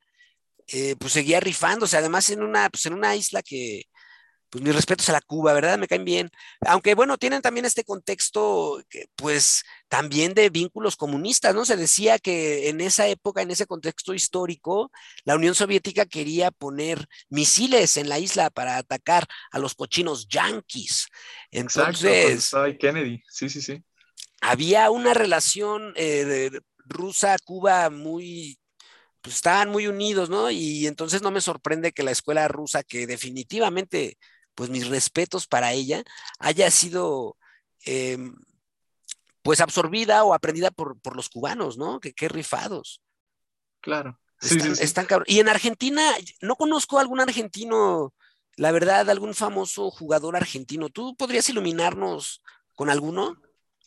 eh, pues seguía rifándose, además en una, pues en una isla que, pues mis respetos a la Cuba, ¿verdad? Me caen bien. Aunque bueno, tienen también este contexto, que, pues también de vínculos comunistas, ¿no? Se decía que en esa época, en ese contexto histórico, la Unión Soviética quería poner misiles en la isla para atacar a los cochinos yanquis. Entonces, Exacto, Kennedy, sí, sí, sí. Había una relación eh, rusa-Cuba muy, pues estaban muy unidos, ¿no? Y entonces no me sorprende que la escuela rusa, que definitivamente, pues mis respetos para ella, haya sido, eh, pues absorbida o aprendida por, por los cubanos, ¿no? Que qué rifados. Claro. Están, sí, sí. están y en Argentina, no conozco a algún argentino, la verdad, algún famoso jugador argentino. ¿Tú podrías iluminarnos con alguno?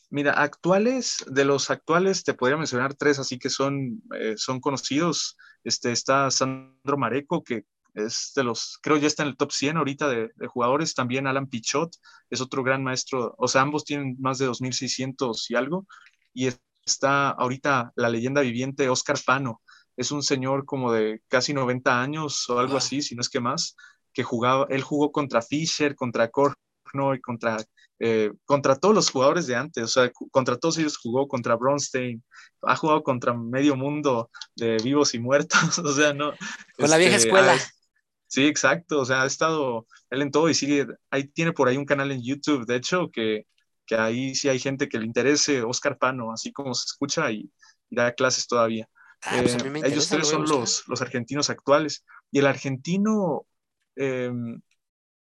Mira, actuales, de los actuales te podría mencionar tres, así que son, eh, son conocidos. Este, está Sandro Mareco, que es de los, creo ya está en el top 100 ahorita de, jugadores. También Alan Pichot es otro gran maestro. O sea, ambos tienen más de 2.600 y algo. Y está ahorita la leyenda viviente Oscar Pano. Es un señor como de casi 90 años o algo así, si no es que más, que jugaba, él jugó contra Fischer, contra Korknoy, contra eh, contra todos los jugadores de antes, o sea, contra todos ellos jugó, contra Bronstein, ha jugado contra medio mundo de vivos y muertos, o sea, no. Con la vieja este, escuela. Sí, exacto, o sea, ha estado él en todo y sigue, ahí tiene por ahí un canal en YouTube, de hecho, que, que ahí sí hay gente que le interese, Oscar Pano, así como se escucha y, da clases todavía. Ah, pues eh, ellos tres son los, los argentinos actuales. Y el argentino, em,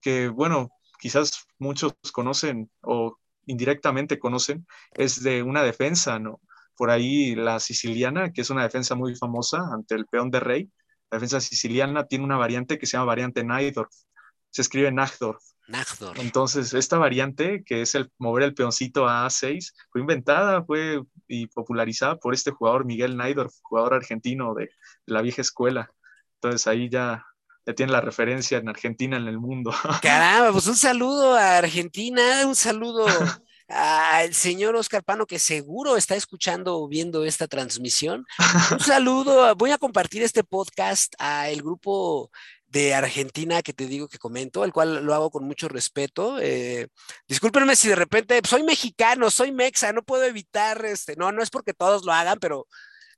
que bueno, quizás muchos conocen o indirectamente conocen, es de una defensa, ¿no? Por ahí la siciliana, que es una defensa muy famosa ante el peón de rey. La defensa siciliana tiene una variante que se llama variante Najdorf. Se escribe Najdorf. Najdorf. Entonces, esta variante, que es el mover el peoncito a A6, fue inventada fue, y popularizada por este jugador Miguel Najdorf, jugador argentino de la vieja escuela. Entonces, ahí ya ya tiene la referencia en Argentina, en el mundo. Caramba, pues un saludo a Argentina, un saludo al señor Oscar Pano, que seguro está escuchando o viendo esta transmisión. Un saludo, voy a compartir este podcast a el grupo de Argentina que te digo que comento, el cual lo hago con mucho respeto. Eh, discúlpenme si de repente soy mexicano, soy mexa, no puedo evitar, este, no, no es porque todos lo hagan, pero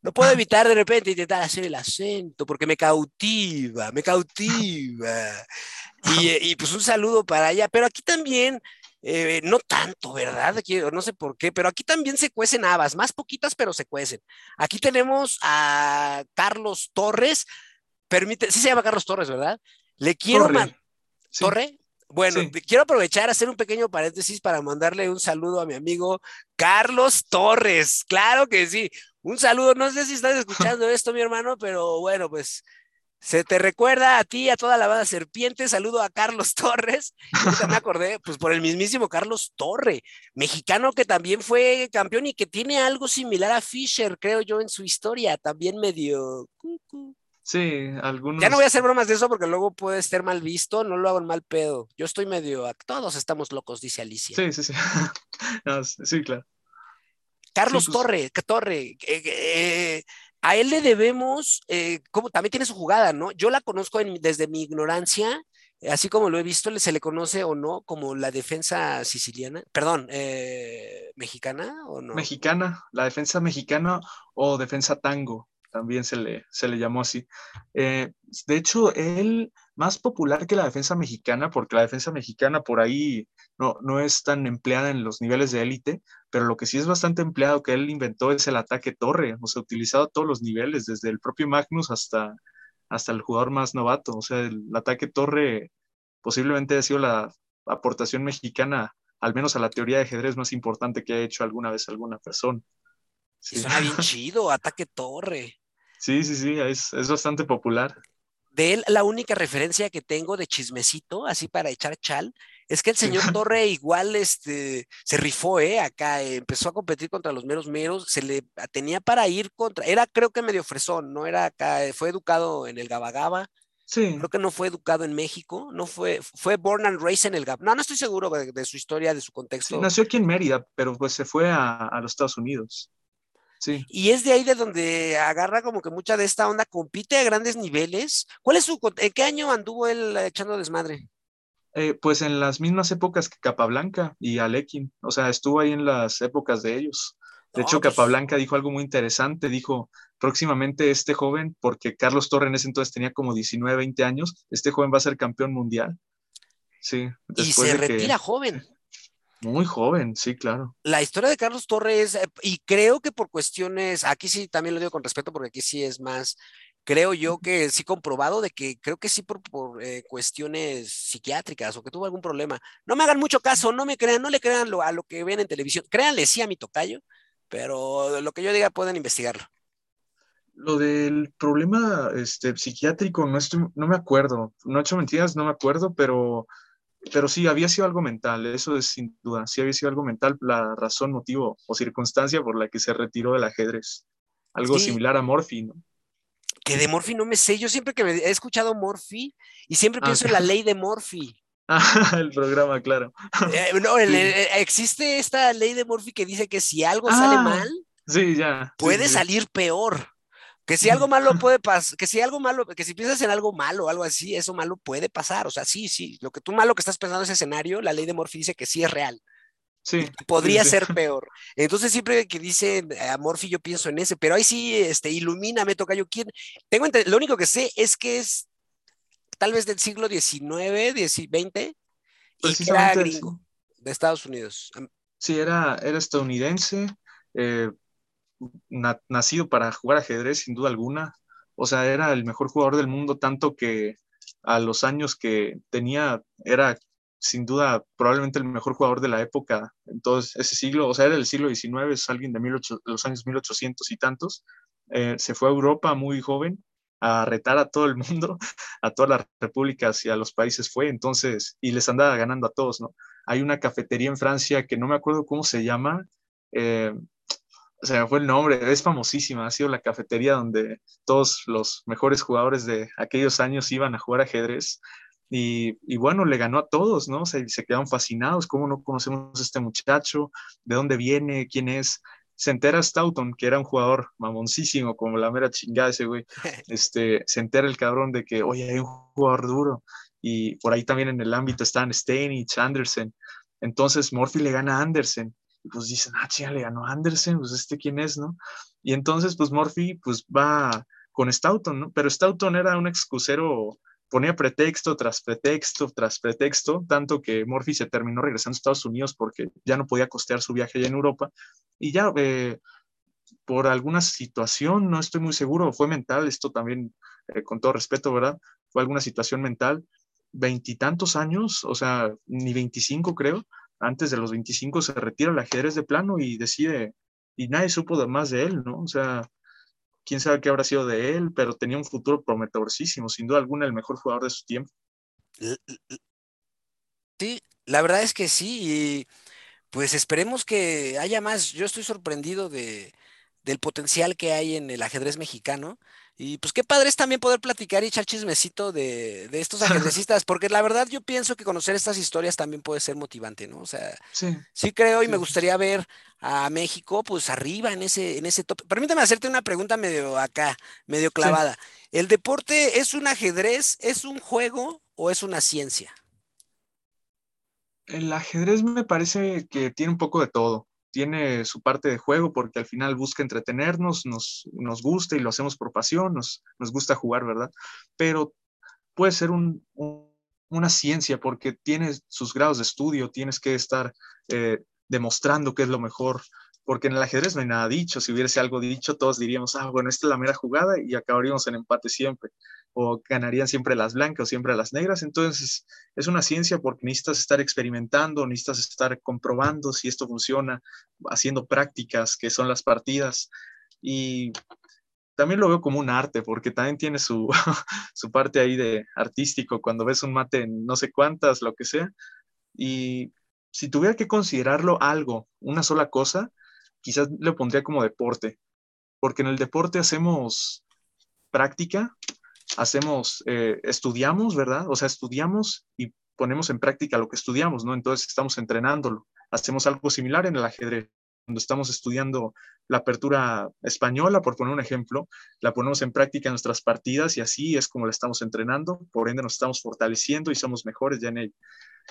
no puedo evitar de repente intentar hacer el acento porque me cautiva, me cautiva. Y, y pues un saludo para allá. Pero aquí también, eh, no tanto, ¿verdad? Aquí, no sé por qué, pero aquí también se cuecen habas, más poquitas, pero se cuecen. Aquí tenemos a Carlos Torres. Permite, sí se llama Carlos Torres, ¿verdad? Le quiero Torre. ¿Torre? Bueno, quiero aprovechar, hacer un pequeño paréntesis para mandarle un saludo a mi amigo Carlos Torres. Claro que sí. Un saludo. No sé si estás escuchando esto, mi hermano, pero bueno, pues se te recuerda a ti, a toda la banda serpiente. Saludo a Carlos Torres. Me acordé, pues por el mismísimo Carlos Torre, mexicano que también fue campeón y que tiene algo similar a Fisher, creo yo, en su historia. También medio. Sí, algunos. Ya no voy a hacer bromas de eso porque luego puede estar mal visto, no lo hago en mal pedo. Yo estoy medio. Todos estamos locos, dice Alicia. Sí, sí, sí. sí, claro. Carlos pues Torre, Torre, eh, a él le debemos, eh, como también tiene su jugada, ¿no? Yo la conozco desde mi ignorancia, así como lo he visto, se le conoce o no como la defensa siciliana, perdón, eh, mexicana o no. Mexicana, la defensa mexicana o defensa tango también se le, se le llamó así. Eh, de hecho, él más popular que la defensa mexicana, porque la defensa mexicana por ahí no, no es tan empleada en los niveles de élite, pero lo que sí es bastante empleado que él inventó es el ataque torre, o sea, utilizado a todos los niveles, desde el propio Magnus hasta, hasta el jugador más novato, o sea, el, ataque torre posiblemente ha sido la aportación mexicana, al menos a la teoría de ajedrez más importante que ha hecho alguna vez alguna persona. Sí. Suena bien chido, ataque torre. Sí, sí, sí, es, bastante popular. De él, la única referencia que tengo de chismecito, así para echar chal, es que el señor Torre igual este, se rifó, ¿eh? Acá empezó a competir contra los meros meros, se le tenía para ir contra, era creo que medio fresón, no era acá, fue educado en el Gabagaba. Sí. Creo que no fue educado en México, no fue, fue born and raised en el Gab. No, no estoy seguro de, su historia, de su contexto. Sí, nació aquí en Mérida, pero pues se fue a, a los Estados Unidos. Y es de ahí de donde agarra como que mucha de esta onda, compite a grandes niveles. ¿Cuál es su, en qué año anduvo él echando desmadre? Eh, pues en las mismas épocas que Capablanca y Alekin, o sea, estuvo ahí en las épocas de ellos. De hecho, pues Capablanca dijo algo muy interesante, dijo, próximamente este joven, porque Carlos Torre en ese entonces tenía como 19, 20 años, este joven va a ser campeón mundial. Sí. Y se retira joven. Muy joven, sí, claro. La historia de Carlos Torres, eh, y creo que por cuestiones, aquí sí también lo digo con respeto porque aquí sí es más, creo yo que sí comprobado de que creo que sí por, eh, cuestiones psiquiátricas o que tuvo algún problema. No me hagan mucho caso, no me crean, no le crean a lo que ven en televisión. Créanle sí a mi tocayo, pero lo que yo diga pueden investigarlo. Lo del problema este, psiquiátrico, no, estoy, no me acuerdo. No he hecho mentiras, no me acuerdo, pero pero sí, había sido algo mental, eso es sin duda, sí había sido algo mental, la razón, motivo o circunstancia por la que se retiró del ajedrez. Algo similar a Morphy, ¿no? Que de Morphy no me sé, yo siempre que me he escuchado Morphy y siempre ah, pienso en la ley de Morphy. Ah, el programa, claro. Eh, no, existe esta ley de Morphy que dice que si algo sale ah, mal, sí, ya, puede salir peor. Que si algo malo puede pasar, que si algo malo, que si piensas en algo malo o algo así, eso malo puede pasar. O sea, sí, sí, lo que tú malo que estás pensando en ese escenario, la ley de Morphy dice que sí es real. Sí. Podría ser peor. Entonces, siempre que dice a Morphy, yo pienso en ese, pero ahí sí, este, ilumíname, toca yo quién. Tengo lo único que sé es que es tal vez del siglo XIX, XX, y que era gringo, de Estados Unidos. Sí, era, era estadounidense. Eh, nacido para jugar ajedrez, sin duda alguna. O sea, era el mejor jugador del mundo, tanto que a los años que tenía era sin duda probablemente el mejor jugador de la época en todo ese siglo, o sea, era del siglo XIX, es alguien de los años 1800 y tantos. Eh, se fue a Europa muy joven a retar a todo el mundo, a todas las repúblicas y a los países fue, entonces, y les andaba ganando a todos, ¿no? Hay una cafetería en Francia que no me acuerdo cómo se llama, eh, o sea, fue el nombre, es famosísima, ha sido la cafetería donde todos los mejores jugadores de aquellos años iban a jugar ajedrez. Y, y bueno, le ganó a todos, ¿no? O sea, se quedaron fascinados, ¿cómo no conocemos a este muchacho? ¿De dónde viene? ¿Quién es? Se entera Stoughton, que era un jugador mamoncísimo, como la mera chingada ese güey. Este, se entera el cabrón de que, oye, hay un jugador duro. Y por ahí también en el ámbito están Steinich, Anderson. Entonces Murphy le gana a Anderson y pues dicen, ah, chica, le ganó Anderson, pues este quién es, ¿no? Y entonces, pues Murphy, pues va con Stoughton, ¿no? Pero Stoughton era un excusero, ponía pretexto tras pretexto tras pretexto, tanto que Murphy se terminó regresando a Estados Unidos porque ya no podía costear su viaje allá en Europa. Y ya, eh, por alguna situación, no estoy muy seguro, fue mental, esto también, eh, con todo respeto, ¿verdad? Fue alguna situación mental, veintitantos años, o sea, ni veinticinco creo, antes de los 25 se retira el ajedrez de plano y decide, y nadie supo más de él, ¿no? O sea, quién sabe qué habrá sido de él, pero tenía un futuro prometedorcísimo, sin duda alguna el mejor jugador de su tiempo. Sí, la verdad es que sí, y pues esperemos que haya más. Yo estoy sorprendido de, del potencial que hay en el ajedrez mexicano. Y pues qué padre es también poder platicar y echar chismecito de, de estos ajedrecistas, porque la verdad yo pienso que conocer estas historias también puede ser motivante, ¿no? O sea, sí, sí creo y me gustaría ver a México pues arriba en ese, en ese top. Permítame hacerte una pregunta medio acá, medio clavada. ¿El deporte es un ajedrez, es un juego o es una ciencia? El ajedrez me parece que tiene un poco de todo tiene su parte de juego porque al final busca entretenernos, nos, nos gusta y lo hacemos por pasión, nos, nos gusta jugar, ¿verdad? Pero puede ser una ciencia porque tiene sus grados de estudio, tienes que estar eh, demostrando que es lo mejor, porque en el ajedrez no hay nada dicho. Si hubiese algo dicho, todos diríamos, ah, bueno, esta es la mera jugada y acabaríamos en empate siempre. O ganarían siempre las blancas o siempre las negras. Entonces, es una ciencia porque necesitas estar experimentando, necesitas estar comprobando si esto funciona, haciendo prácticas, que son las partidas. Y también lo veo como un arte, porque también tiene su, su parte ahí de artístico, cuando ves un mate en no sé cuántas, lo que sea. Y si tuviera que considerarlo algo, una sola cosa, quizás le pondría como deporte, porque en el deporte hacemos práctica, hacemos, eh, estudiamos, ¿verdad? O sea, estudiamos y ponemos en práctica lo que estudiamos, ¿no? Entonces estamos entrenándolo. Hacemos algo similar en el ajedrez. Cuando estamos estudiando la apertura española, por poner un ejemplo, la ponemos en práctica en nuestras partidas y así es como la estamos entrenando, por ende nos estamos fortaleciendo y somos mejores ya en ello.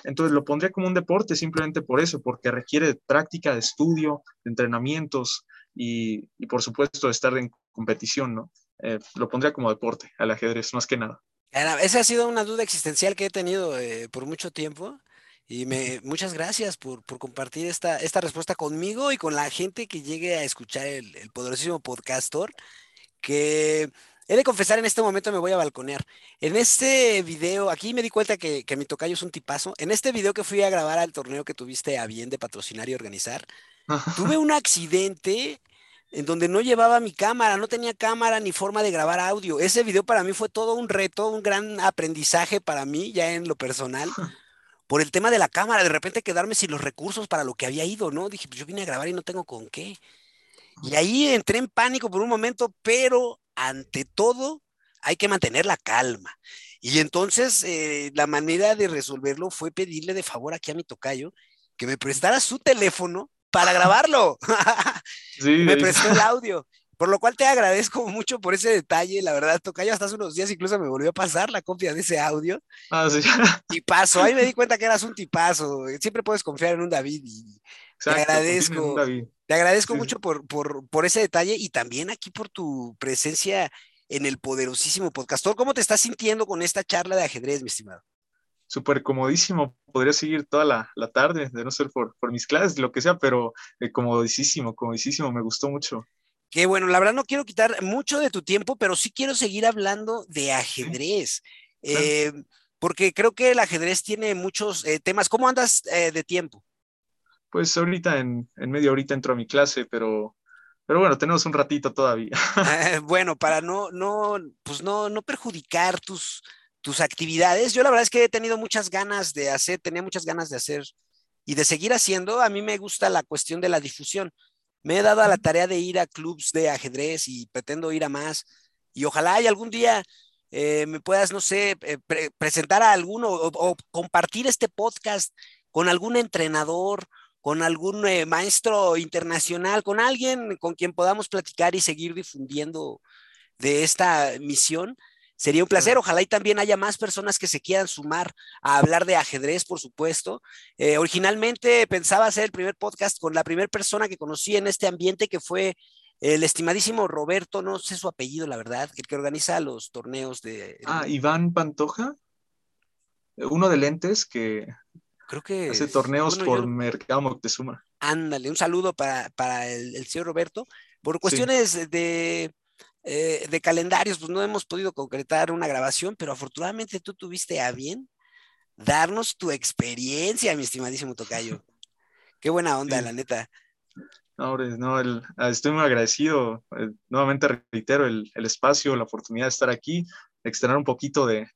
Entonces lo pondría como un deporte simplemente por eso, porque requiere práctica, de estudio, entrenamientos y, por supuesto estar en competición, ¿no? Eh, lo pondría como deporte, al ajedrez, más que nada. Esa ha sido una duda existencial que he tenido eh, por mucho tiempo. Y me, muchas gracias por, compartir esta, esta respuesta conmigo y con la gente que llegue a escuchar el, el poderosísimo podcastor, que He de confesar, en este momento me voy a balconear. En este video, aquí me di cuenta que, mi tocayo es un tipazo. En este video que fui a grabar al torneo que tuviste a bien de patrocinar y organizar, tuve un accidente en donde no llevaba mi cámara, no tenía cámara ni forma de grabar audio. Ese video para mí fue todo un reto, un gran aprendizaje para mí, ya en lo personal, por el tema de la cámara, de repente quedarme sin los recursos para lo que había ido, ¿no? Dije, pues yo vine a grabar y no tengo con qué. Y ahí entré en pánico por un momento, pero ante todo hay que mantener la calma. Y entonces eh, la manera de resolverlo fue pedirle de favor aquí a mi tocayo que me prestara su teléfono para grabarlo. Sí, me prestó el audio. Por lo cual te agradezco mucho por ese detalle. La verdad, Tocayo, hasta hace unos días incluso me volvió a pasar la copia de ese audio. Ah, sí. Tipazo. Ahí me di cuenta que eras un tipazo. Siempre puedes confiar en un David y te agradezco. Te agradezco mucho por, por, por, ese detalle y también aquí por tu presencia en el poderosísimo podcastor. ¿Cómo te estás sintiendo con esta charla de ajedrez, mi estimado? Súper comodísimo. Podría seguir toda la, la, tarde, de no ser por, por mis clases, lo que sea, pero eh, comodísimo, comodísimo. Me gustó mucho. Que bueno, la verdad no quiero quitar mucho de tu tiempo, pero sí quiero seguir hablando de ajedrez. Eh, porque creo que el ajedrez tiene muchos eh, temas. ¿Cómo andas de tiempo? Pues ahorita en, en media horita entro a mi clase, pero, pero bueno, tenemos un ratito todavía. bueno, para no, no, pues no, no perjudicar tus, tus actividades. Yo la verdad es que he tenido muchas ganas de hacer, tenía muchas ganas de hacer y de seguir haciendo. A mí me gusta la cuestión de la difusión. Me he dado a la tarea de ir a clubs de ajedrez y pretendo ir a más. Y ojalá y algún día eh, me puedas, no sé, eh, presentar a alguno o, compartir este podcast con algún entrenador, con algún eh, maestro internacional, con alguien con quien podamos platicar y seguir difundiendo de esta misión Sería un placer. Ojalá y también haya más personas que se quieran sumar a hablar de ajedrez, por supuesto. Eh, originalmente pensaba hacer el primer podcast con la primera persona que conocí en este ambiente, que fue el estimadísimo Roberto, no sé su apellido, la verdad, el que organiza los torneos de. Ah, Iván Pantoja, uno de lentes que. Creo que. Hace torneos por Mercado Moctezuma. Ándale, un saludo para, el, señor Roberto. Por cuestiones de eh, de calendarios, pues no hemos podido concretar una grabación, pero afortunadamente tú tuviste a bien darnos tu experiencia, mi estimadísimo Tocayo. Qué buena onda, la neta. No, no ah, estoy muy agradecido. Eh, nuevamente reitero el, espacio, la oportunidad de estar aquí, externar un poquito de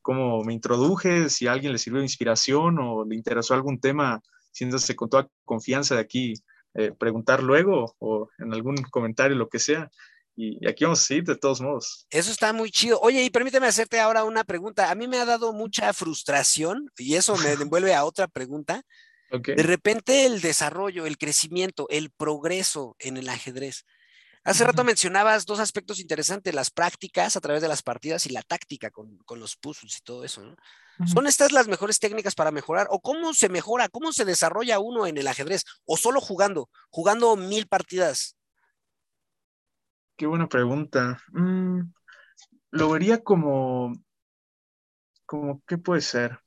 cómo me introduje, si a alguien le sirvió de inspiración o le interesó algún tema, siéntase con toda confianza de aquí, eh, preguntar luego o en algún comentario, lo que sea y, aquí vamos a seguir de todos modos. Eso está muy chido. Oye, y permíteme hacerte ahora una pregunta. A mí me ha dado mucha frustración y eso me envuelve a otra pregunta. De repente el desarrollo, el crecimiento, el progreso en el ajedrez. Hace rato mencionabas dos aspectos interesantes, las prácticas a través de las partidas y la táctica con, los puzzles y todo eso. ¿no? ¿Son estas las mejores técnicas para mejorar? ¿O cómo se mejora? ¿Cómo se desarrolla uno en el ajedrez? ¿O solo jugando? Jugando mil partidas Qué buena pregunta. Mm, lo vería como, como, ¿qué puede ser?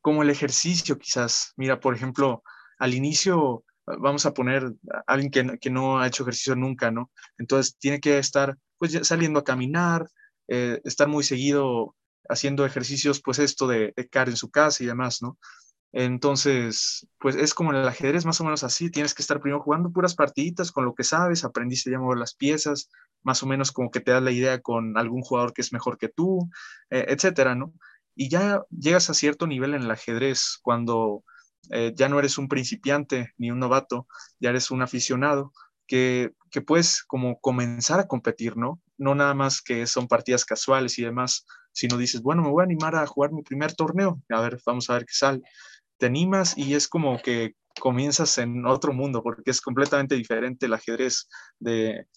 Como el ejercicio quizás. Mira, por ejemplo, al inicio vamos a poner a alguien que, no ha hecho ejercicio nunca, ¿no? Entonces tiene que estar pues saliendo a caminar, eh, estar muy seguido haciendo ejercicios, pues esto de, de en su casa y demás, ¿no? Entonces, pues es como en el ajedrez, más o menos así. Tienes que estar primero jugando puras partiditas con lo que sabes, aprendiste ya mover las piezas, más o menos como que te das la idea con algún jugador que es mejor que tú, eh, etcétera, ¿no? Y ya llegas a cierto nivel en el ajedrez cuando eh, ya no eres un principiante ni un novato, ya eres un aficionado que, que puedes como comenzar a competir, ¿no? No nada más que son partidas casuales y demás, sino dices, bueno, me voy a animar a jugar mi primer torneo, a ver, vamos a ver qué sale te animas y es como que comienzas en otro mundo, porque es completamente diferente el ajedrez de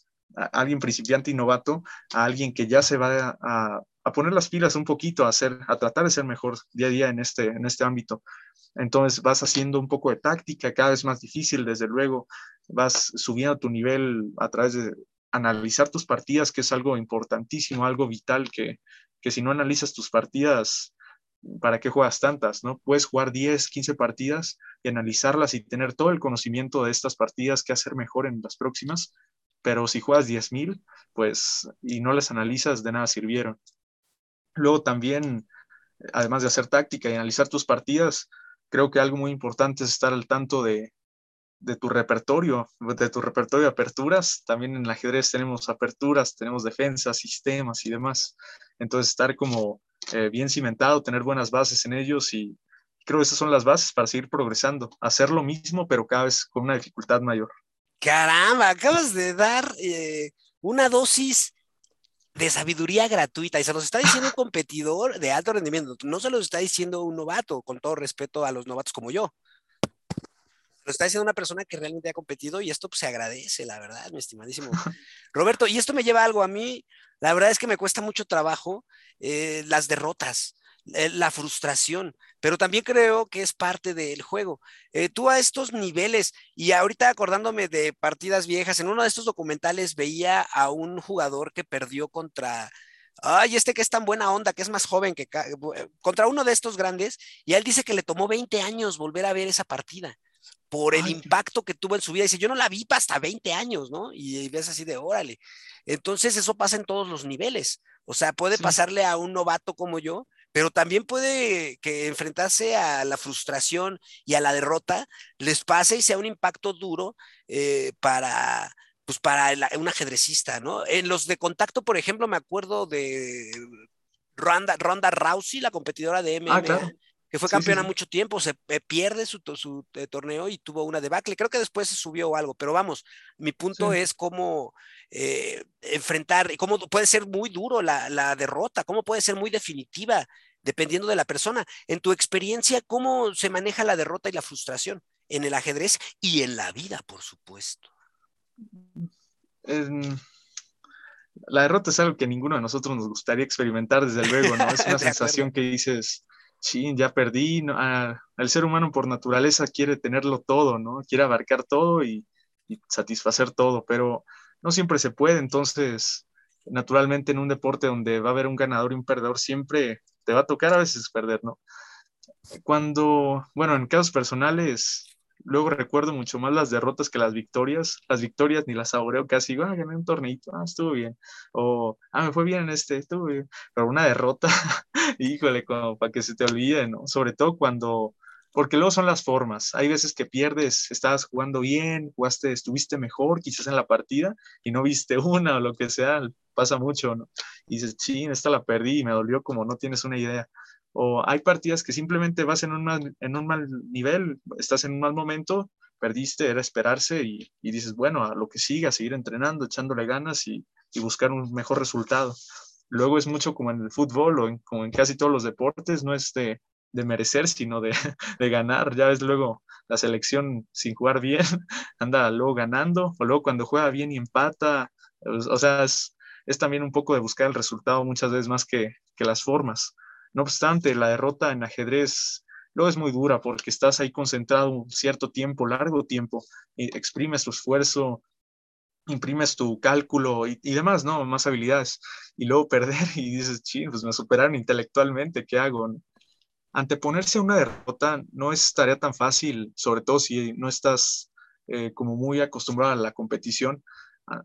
alguien principiante y novato a alguien que ya se va a, poner las pilas un poquito, a, hacer, a tratar de ser mejor día a día en este, en este ámbito. Entonces vas haciendo un poco de táctica, cada vez más difícil, desde luego, vas subiendo tu nivel a través de analizar tus partidas, que es algo importantísimo, algo vital, que, que si no analizas tus partidas, ¿para qué juegas tantas? ¿no? Puedes jugar 10, 15 partidas y analizarlas y tener todo el conocimiento de estas partidas que hacer mejor en las próximas, pero si juegas 10.000, pues, y no las analizas, de nada sirvieron. Luego también, además de hacer táctica y analizar tus partidas, creo que algo muy importante es estar al tanto de, de tu repertorio, de tu repertorio de aperturas. También en el ajedrez tenemos aperturas, tenemos defensas, sistemas y demás. Entonces, estar como eh, bien cimentado, tener buenas bases en ellos y, creo que esas son las bases para seguir progresando, hacer lo mismo, pero cada vez con una dificultad mayor. Caramba, acabas de dar eh, una dosis de sabiduría gratuita y se los está diciendo un competidor de alto rendimiento, no se los está diciendo un novato, con todo respeto a los novatos como yo. Lo está diciendo una persona que realmente ha competido y esto pues, se agradece, la verdad, mi estimadísimo Roberto. Y esto me lleva a algo a mí, la verdad es que me cuesta mucho trabajo eh, las derrotas. Eh, la frustración, pero también creo que es parte del juego. Eh, tú a estos niveles, y ahorita acordándome de partidas viejas, en uno de estos documentales veía a un jugador que perdió contra, ay, este que es tan buena onda, que es más joven que contra uno de estos grandes, y él dice que le tomó 20 años volver a ver esa partida por el impacto que tuvo en su vida. Dice, yo no la vi hasta 20 años, ¿no? Y ves así de, órale. Entonces eso pasa en todos los niveles. O sea, puede pasarle a un novato como yo, pero también puede que enfrentarse a la frustración y a la derrota les pase y sea un impacto duro eh, para, pues para un ajedrecista, ¿no? En los de contacto, por ejemplo, me acuerdo de Ronda, Ronda Rousey, la competidora de MMA, ah, que fue campeona mucho tiempo, se eh, pierde su, su eh, torneo y tuvo una debacle. Creo que después se subió o algo, pero vamos, mi punto es cómo eh, enfrentar, cómo puede ser muy duro la, la, derrota, cómo puede ser muy definitiva, dependiendo de la persona. En tu experiencia, ¿cómo se maneja la derrota y la frustración en el ajedrez y en la vida, por supuesto? la derrota es algo que ninguno de nosotros nos gustaría experimentar, desde luego, ¿no? Es una sensación que dices, sí, ya perdí. el ser humano por naturaleza quiere tenerlo todo, ¿no? Quiere abarcar todo y, satisfacer todo, pero no siempre se puede. Entonces, naturalmente en un deporte donde va a haber un ganador y un perdedor, siempre te va a tocar a veces perder, ¿no? Cuando, bueno, en casos personales, luego recuerdo mucho más las derrotas que las victorias. Las victorias ni las saboreo casi, ah, gané un torneito, ah, estuvo bien. O, ah, me fue bien en este, estuvo bien. Pero una derrota, híjole, como para que se te olvide, ¿no? Sobre todo cuando, porque luego son las formas. Hay veces que pierdes, estabas jugando bien, jugaste, estuviste mejor quizás en la partida y no viste una o lo que sea, pasa mucho, ¿no? Y dices, ching, esta la perdí y me dolió como no tienes una idea. O hay partidas que simplemente vas en un mal, en un mal nivel, estás en un mal momento, perdiste, era esperarse y, dices, bueno, a lo que siga, seguir entrenando, echándole ganas y, buscar un mejor resultado. Luego es mucho como en el fútbol o en, como en casi todos los deportes, no es de, merecer, sino de, de, ganar. Ya ves luego la selección sin jugar bien, anda luego ganando, o luego cuando juega bien y empata. O sea, es, es también un poco de buscar el resultado muchas veces más que, que las formas. No obstante, la derrota en ajedrez luego es muy dura porque estás ahí concentrado un cierto tiempo, largo tiempo, y exprimes tu esfuerzo, imprimes tu cálculo y, demás, ¿no? Más habilidades. Y luego perder y dices, ching, pues me superaron intelectualmente, ¿qué hago? Anteponerse a una derrota no es tarea tan fácil, sobre todo si no estás eh, como muy acostumbrado a la competición.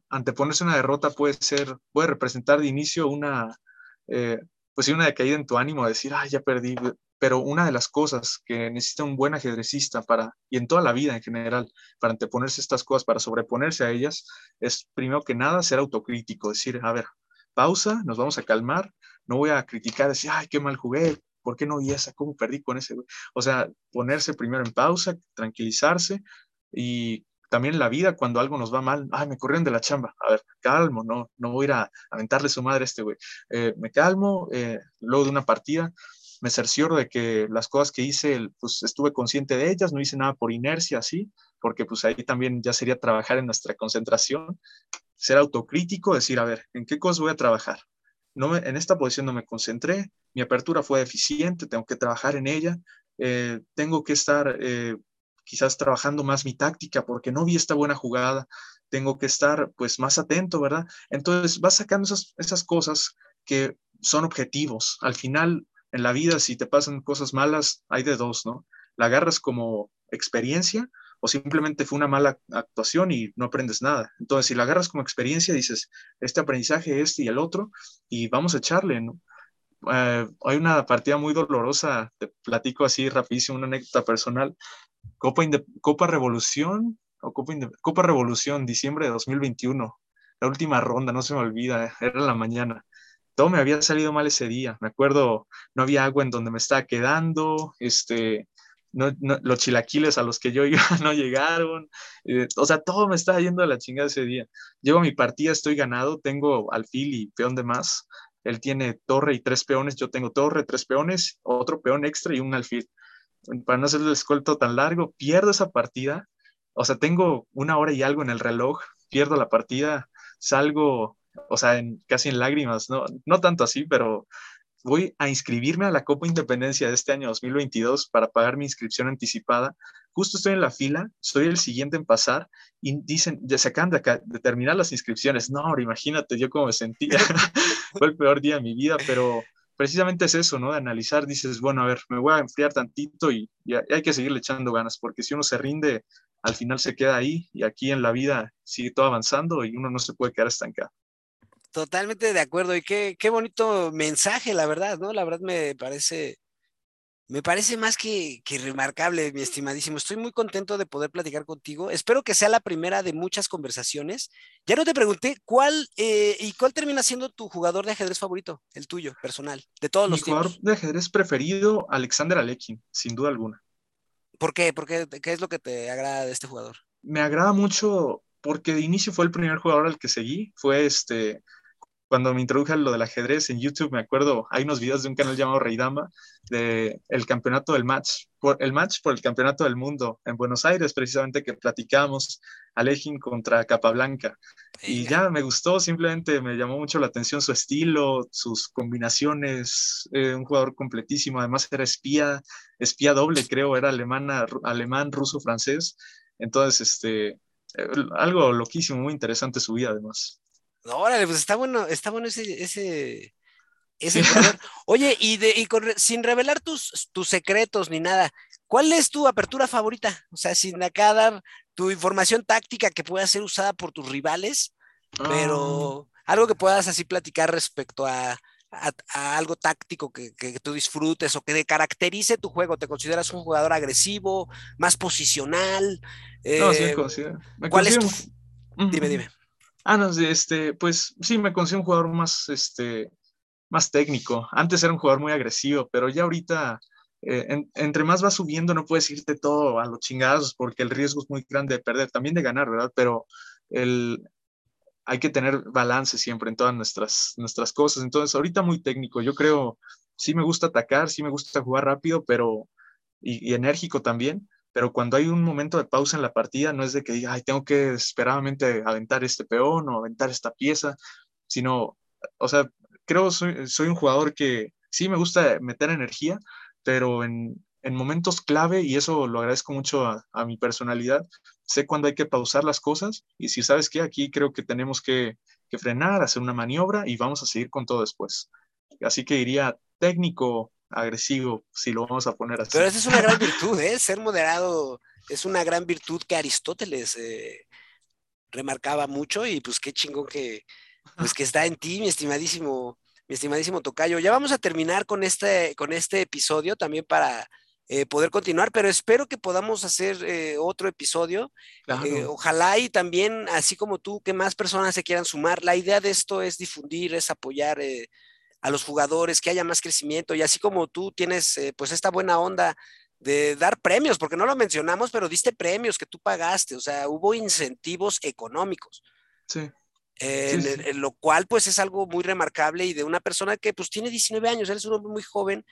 Anteponerse a una derrota puede ser, puede representar de inicio una, eh, pues sí, una decaída en tu ánimo, de decir, ay, ya perdí. Pero una de las cosas que necesita un buen ajedrecista para, y en toda la vida en general, para anteponerse estas cosas, para sobreponerse a ellas, es primero que nada ser autocrítico, decir, a ver, pausa, nos vamos a calmar, no voy a criticar, decir, ay, qué mal jugué, ¿por qué no vi esa? ¿Cómo perdí con ese? O sea, ponerse primero en pausa, tranquilizarse y también en la vida, cuando algo nos va mal, ay, me corrieron de la chamba, a ver, calmo, no, no voy a ir a aventarle su madre a este güey. Eh, me calmo, eh, luego de una partida, me cercioro de que las cosas que hice, pues estuve consciente de ellas, no hice nada por inercia, así, porque pues ahí también ya sería trabajar en nuestra concentración, ser autocrítico, decir, a ver, ¿en qué cosas voy a trabajar? No me, en esta posición no me concentré, mi apertura fue deficiente, tengo que trabajar en ella, eh, tengo que estar quizás trabajando más mi táctica porque no vi esta buena jugada, tengo que estar pues más atento, ¿verdad? Entonces vas sacando esas, esas cosas que son objetivos. Al final, en la vida, si te pasan cosas malas, hay de dos, ¿no? La agarras como experiencia o simplemente fue una mala actuación y no aprendes nada. Entonces, si la agarras como experiencia, dices, este aprendizaje, este y el otro, y vamos a echarle, ¿no? Eh, hay una partida muy dolorosa, te platico así rapidísimo, una anécdota personal. Copa, Copa Revolución, o Copa, Copa Revolución, diciembre de 2021, la última ronda, no se me olvida, era la mañana. todo me había salido mal ese día. Me acuerdo, no había agua en donde me estaba quedando, este, no, los chilaquiles a los que yo iba no llegaron, eh, o sea, todo me estaba yendo a la chingada ese día. Llego a mi partida, estoy ganado, tengo alfil y peón de más. Él tiene torre y tres peones, yo tengo torre, tres peones, otro peón extra y un alfil. Para no hacer el escolto tan largo, pierdo esa partida. O sea, tengo una hora y algo en el reloj, pierdo la partida, salgo, o sea, en, casi en lágrimas, no, no tanto así, pero voy a inscribirme a la Copa Independencia de este año 2022 para pagar mi inscripción anticipada. Justo estoy en la fila, soy el siguiente en pasar y dicen, ya se acaban de, terminar las inscripciones. No, imagínate yo cómo me sentía. Fue el peor día de mi vida, pero precisamente es eso, ¿no? De analizar, dices, bueno, a ver, me voy a enfriar tantito y, y hay que seguirle echando ganas, porque si uno se rinde, al final se queda ahí y aquí en la vida sigue todo avanzando y uno no se puede quedar estancado. Totalmente de acuerdo. Y qué, qué bonito mensaje, la verdad, ¿no? La verdad me parece, me parece más que, que, remarcable, mi estimadísimo. Estoy muy contento de poder platicar contigo. Espero que sea la primera de muchas conversaciones. Ya no te pregunté cuál eh, y cuál termina siendo tu jugador de ajedrez favorito, el tuyo, personal, de todos los tiempos. Mi jugador de ajedrez preferido, Alexander Alekhine, sin duda alguna. ¿Por qué? ¿Por qué? ¿Qué es lo que te agrada de este jugador? Me agrada mucho porque de inicio fue el primer jugador al que seguí. Fue este cuando me introduje a lo del ajedrez en YouTube, me acuerdo, hay unos videos de un canal llamado Reidama, de el campeonato del match, por, el match por el campeonato del mundo en Buenos Aires, precisamente que platicamos Alejín contra Capablanca. Y ya me gustó, simplemente me llamó mucho la atención su estilo, sus combinaciones, eh, un jugador completísimo, además era espía, espía doble, creo, era alemana, alemán, ruso, francés. Entonces, este, eh, algo loquísimo, muy interesante su vida además. Órale, pues está bueno, está bueno ese, ese, ese Oye, y, de, y sin revelar tus, tus secretos ni nada, ¿cuál es tu apertura favorita? O sea, sin acá dar tu información táctica que pueda ser usada por tus rivales, pero ah. algo que puedas así platicar respecto a, algo táctico que, tú disfrutes o que caracterice tu juego. ¿Te consideras un jugador agresivo, más posicional? no, sí, me eh, ¿Cuál es tu... Dime, dime. Ah, no, este, pues sí, me considero un jugador más, este, más técnico. Antes era un jugador muy agresivo, pero ya ahorita, eh, entre más vas subiendo, no puedes irte todo a los chingados porque el riesgo es muy grande de perder, también de ganar, ¿verdad? Pero el, hay que tener balance siempre en todas nuestras, nuestras cosas. Entonces, ahorita muy técnico. Yo creo, sí me gusta atacar, sí me gusta jugar rápido, pero, y enérgico también, pero cuando hay un momento de pausa en la partida, no es de que diga, ay, tengo que desesperadamente aventar este peón o aventar esta pieza, sino, o sea, creo soy, soy un jugador que sí me gusta meter energía, pero en, en momentos clave, y eso lo agradezco mucho a, a, mi personalidad, sé cuándo hay que pausar las cosas y si sabes que aquí creo que tenemos que, que frenar, hacer una maniobra y vamos a seguir con todo después. Así que diría técnico, agresivo, si lo vamos a poner así. Pero esa es una gran virtud, ¿eh? Ser moderado es una gran virtud que Aristóteles eh, remarcaba mucho y pues qué chingón que, pues que está en ti, mi estimadísimo, mi estimadísimo Tocayo. Ya vamos a terminar con este, con este episodio también para eh, poder continuar, pero espero que podamos hacer eh, otro episodio. ojalá y también, así como tú, que más personas se quieran sumar. La idea de esto es difundir, es apoyar a los jugadores, que haya más crecimiento y así como tú tienes eh, pues esta buena onda de dar premios, porque no lo mencionamos, pero diste premios que tú pagaste, o sea, hubo incentivos económicos. Sí. En, lo cual pues es algo muy remarcable y de una persona que pues tiene 19 años, él es un hombre muy joven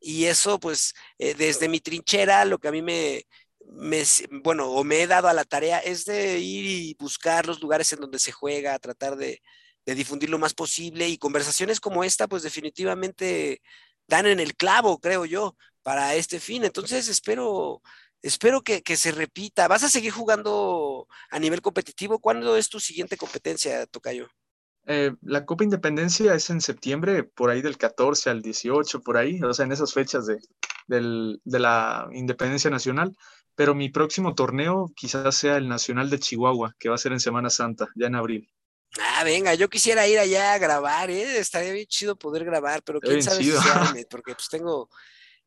y eso pues eh, desde mi trinchera lo que a mí me, me, bueno, o me he dado a la tarea es de ir y buscar los lugares en donde se juega, tratar de, de difundir lo más posible y conversaciones como esta, pues definitivamente dan en el clavo, creo yo, para este fin. Entonces espero, espero que, se repita. ¿Vas a seguir jugando a nivel competitivo? ¿Cuándo es tu siguiente competencia, Tocayo? Eh, la Copa Independencia es en septiembre, por ahí del 14 al 18, por ahí, o sea, en esas fechas de, de la Independencia Nacional. Pero mi próximo torneo quizás sea el Nacional de Chihuahua, que va a ser en Semana Santa, ya en abril. Ah, venga, yo quisiera ir allá a grabar, ¿eh? Estaría bien chido poder grabar, pero quién sabe si se porque pues tengo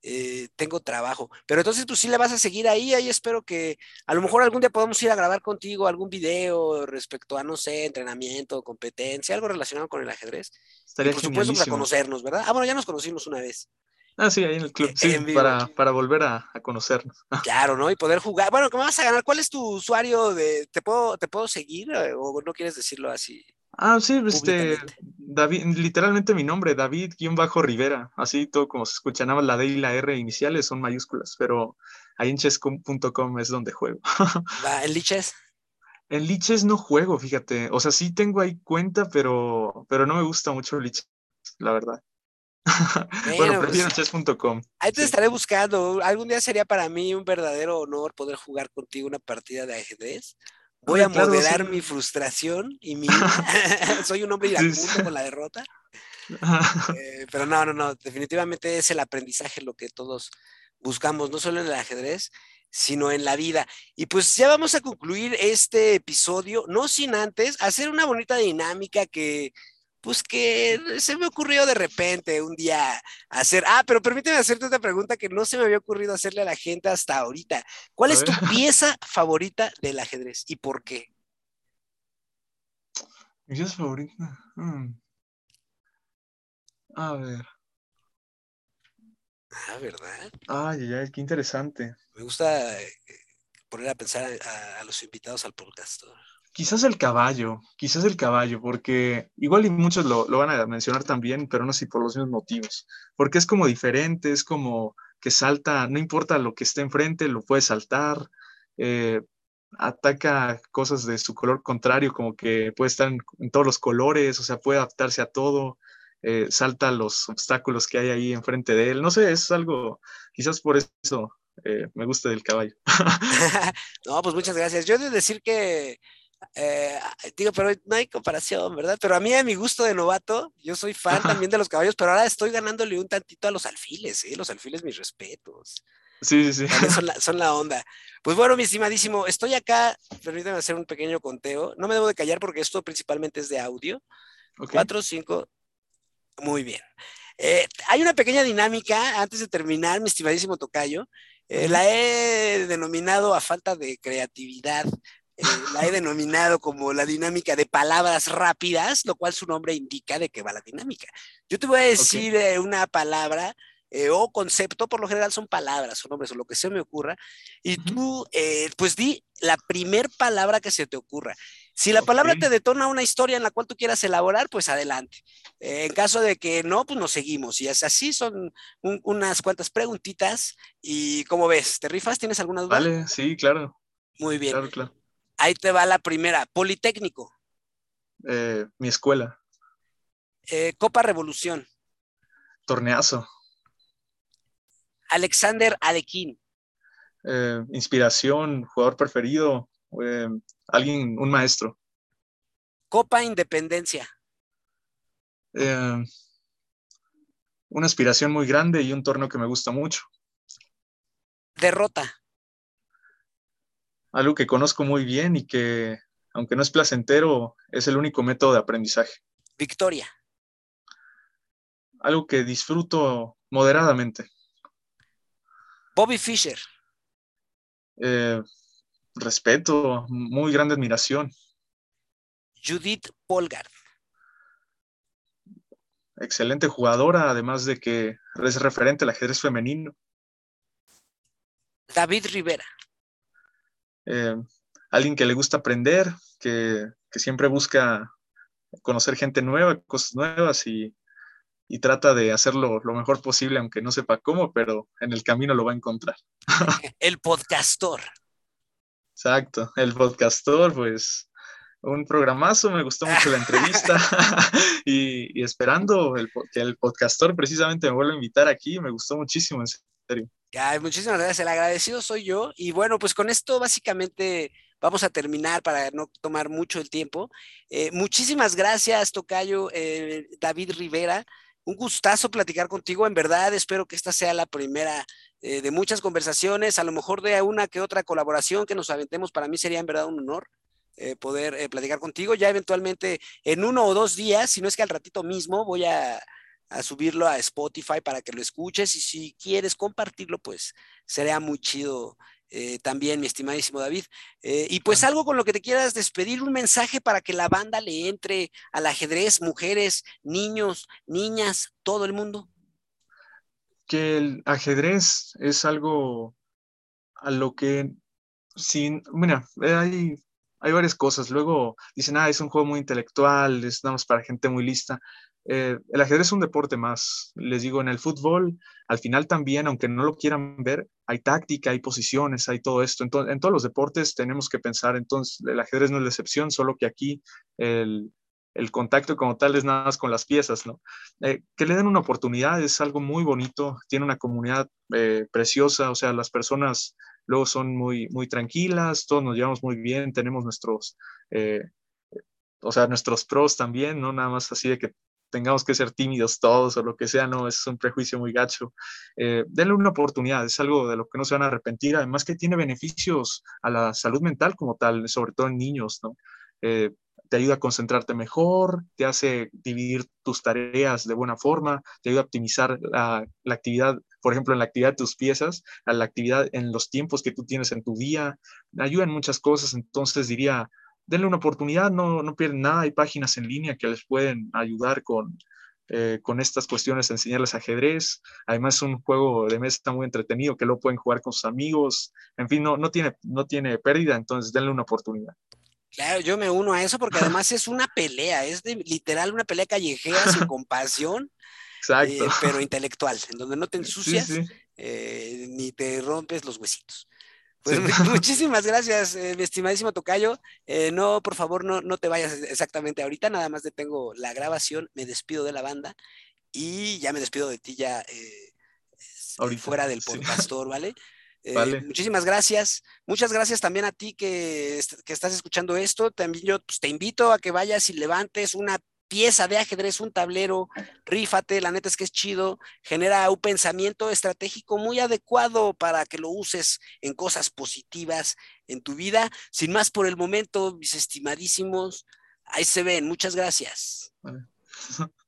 eh, tengo trabajo. Pero entonces, pues sí le vas a seguir ahí, ahí espero que a lo mejor algún día podamos ir a grabar contigo algún video respecto a, no sé, entrenamiento, competencia, algo relacionado con el ajedrez. Estaría y por supuesto para conocernos, ¿verdad? Ah, bueno, ya nos conocimos una vez. Ah, sí, ahí en el club, sí, para, para, volver a, a, conocernos. Claro, ¿no? Y poder jugar. Bueno, ¿cómo vas a ganar? ¿Cuál es tu usuario de, te puedo, te puedo seguir eh, o no quieres decirlo así? Ah, sí, este, David, literalmente mi nombre, David-Rivera, así todo como se escucha, nada más la D y la R iniciales son mayúsculas, pero ahí en chess.com es donde juego. ¿En Liches? En Liches no juego, fíjate, o sea, sí tengo ahí cuenta, pero, pero no me gusta mucho Liches, la verdad. Bueno, prefiero pues, chess.com. Ahí te estaré buscando. Algún día sería para mí un verdadero honor poder jugar contigo una partida de ajedrez. Voy a moderar mi frustración y mi... Soy un hombre iracundo con la derrota. Eh, pero no, no, no, definitivamente es el aprendizaje lo que todos buscamos, no solo en el ajedrez, sino en la vida. Y pues ya vamos a concluir este episodio, no sin antes hacer una bonita dinámica que pues que se me ocurrió de repente un día hacer. Ah, pero permíteme hacerte otra pregunta que no se me había ocurrido hacerle a la gente hasta ahorita. ¿Cuál es tu pieza favorita del ajedrez y por qué? Mi pieza favorita. Mm. A ver. Ah, ¿verdad? Ay, ay, qué interesante. Me gusta eh, poner a pensar a, a los invitados al podcast. Quizás el caballo, quizás el caballo, porque igual y muchos lo, van a mencionar también, pero no sé si por los mismos motivos, porque es como diferente, es como que salta, no importa lo que esté enfrente, lo puede saltar, eh, ataca cosas de su color contrario, como que puede estar en, todos los colores, o sea, puede adaptarse a todo, eh, salta los obstáculos que hay ahí enfrente de él, no sé, es algo, quizás por eso eh, me gusta del caballo. no, pues muchas gracias. Yo he de decir que eh, digo, pero no hay comparación, ¿verdad? Pero a mí, a mi gusto de novato, yo soy fan también de los caballos, pero ahora estoy ganándole un tantito a los alfiles, ¿eh? Los alfiles, mis respetos. Sí, sí, sí. Son la, onda. Pues bueno, mi estimadísimo, estoy acá, permítame hacer un pequeño conteo. No me debo de callar porque esto principalmente es de audio. Cuatro, cinco. Muy bien. Eh, hay una pequeña dinámica antes de terminar, mi estimadísimo Tocayo. Eh, la he denominado a falta de creatividad eh, la he denominado como la dinámica de palabras rápidas, lo cual su nombre indica de qué va la dinámica. Yo te voy a decir eh, una palabra eh, o concepto, por lo general son palabras o nombres o lo que se me ocurra, y tú, pues di la primer palabra que se te ocurra. Si la palabra te detona una historia en la cual tú quieras elaborar, pues adelante. en caso de que no, pues nos seguimos. Y es así, son unas cuantas preguntitas. ¿Y cómo ves? ¿Te rifas? ¿Tienes alguna duda? Vale, sí, claro. Muy bien. Claro, claro. Ahí te va la primera. Politécnico. Eh, mi escuela. Eh, Copa Revolución. Torneazo. Alexander Alequín. Eh, inspiración, jugador preferido, alguien, un maestro. Copa Independencia. una aspiración muy grande y un torneo que me gusta mucho. Derrota algo que conozco muy bien y que, aunque no es placentero, es el único método de aprendizaje. Victoria. Algo que disfruto moderadamente. Bobby Fischer. Eh, respeto, muy grande admiración. Judith Polgar. Excelente jugadora, además de que es referente al ajedrez femenino. David Rivera. Eh, alguien que le gusta aprender, que, siempre busca conocer gente nueva, cosas nuevas y, trata de hacerlo lo mejor posible, aunque no sepa cómo, pero en el camino lo va a encontrar. el podcastor. Exacto, el podcastor, pues un programazo, me gustó mucho la entrevista y, esperando que el podcastor precisamente me vuelva a invitar aquí, me gustó muchísimo, en muchísimas gracias. El agradecido soy yo. Y bueno, pues con esto básicamente vamos a terminar para no tomar mucho el tiempo. Eh, muchísimas gracias, Tocayo, eh, David Rivera. Un gustazo platicar contigo. En verdad, espero que esta sea la primera eh, de muchas conversaciones, a lo mejor de una que otra colaboración que nos aventemos. Para mí sería en verdad un honor. poder platicar contigo ya eventualmente en uno o dos días, si no es que al ratito mismo voy a, a subirlo a Spotify para que lo escuches y si quieres compartirlo, pues sería muy chido eh, también, mi estimadísimo David. Eh, y pues algo con lo que te quieras despedir, un mensaje para que la banda le entre al ajedrez, mujeres, niños, niñas, todo el mundo. Que el ajedrez es algo a lo que, sin, mira, hay, hay varias cosas. Luego dicen, ah, es un juego muy intelectual, es nada más para gente muy lista. Eh, el ajedrez es un deporte más. Les digo, en el fútbol, al final también, aunque no lo quieran ver, hay táctica, hay posiciones, hay todo esto. Entonces, en todos los deportes tenemos que pensar, entonces el ajedrez no es la excepción, solo que aquí el, contacto como tal es nada más con las piezas, ¿no? Eh, que le den una oportunidad es algo muy bonito, tiene una comunidad eh, preciosa, o sea, las personas luego son muy, muy tranquilas, todos nos llevamos muy bien, tenemos nuestros, o sea, nuestros pros también, no nada más así de que tengamos que ser tímidos todos o lo que sea, no, es un prejuicio muy gacho. Eh, denle una oportunidad, es algo de lo que no se van a arrepentir, además que tiene beneficios a la salud mental como tal, sobre todo en niños, ¿no? Eh, te ayuda a concentrarte mejor, te hace dividir tus tareas de buena forma, te ayuda a optimizar la, la, actividad, por ejemplo, en la actividad de tus piezas, a la actividad en los tiempos que tú tienes en tu día, ayuda en muchas cosas, entonces diría, denle una oportunidad, no, no pierden nada, hay páginas en línea que les pueden ayudar con, eh, con estas cuestiones, enseñarles ajedrez. Además es un juego de mesa muy entretenido que lo pueden jugar con sus amigos. En fin, no, no, tiene, no tiene pérdida, entonces denle una oportunidad. Claro, yo me uno a eso porque además es una pelea, es de, literal una pelea callejera sin compasión. Eh, pero intelectual, en donde no te ensucias eh, ni te rompes los huesitos. Pues muchísimas gracias, eh, mi estimadísimo Tocayo. Eh, no, por favor, no, no te vayas exactamente ahorita, nada más detengo la grabación, me despido de la banda y ya me despido de ti ya eh, fuera del podcastor, ¿vale? ¿vale? Muchísimas gracias. Muchas gracias también a ti que, que estás escuchando esto. También yo pues, te invito a que vayas y levantes una pieza de ajedrez, un tablero, rífate, la neta es que es chido, genera un pensamiento estratégico muy adecuado para que lo uses en cosas positivas en tu vida. Sin más por el momento, mis estimadísimos, ahí se ven, muchas gracias.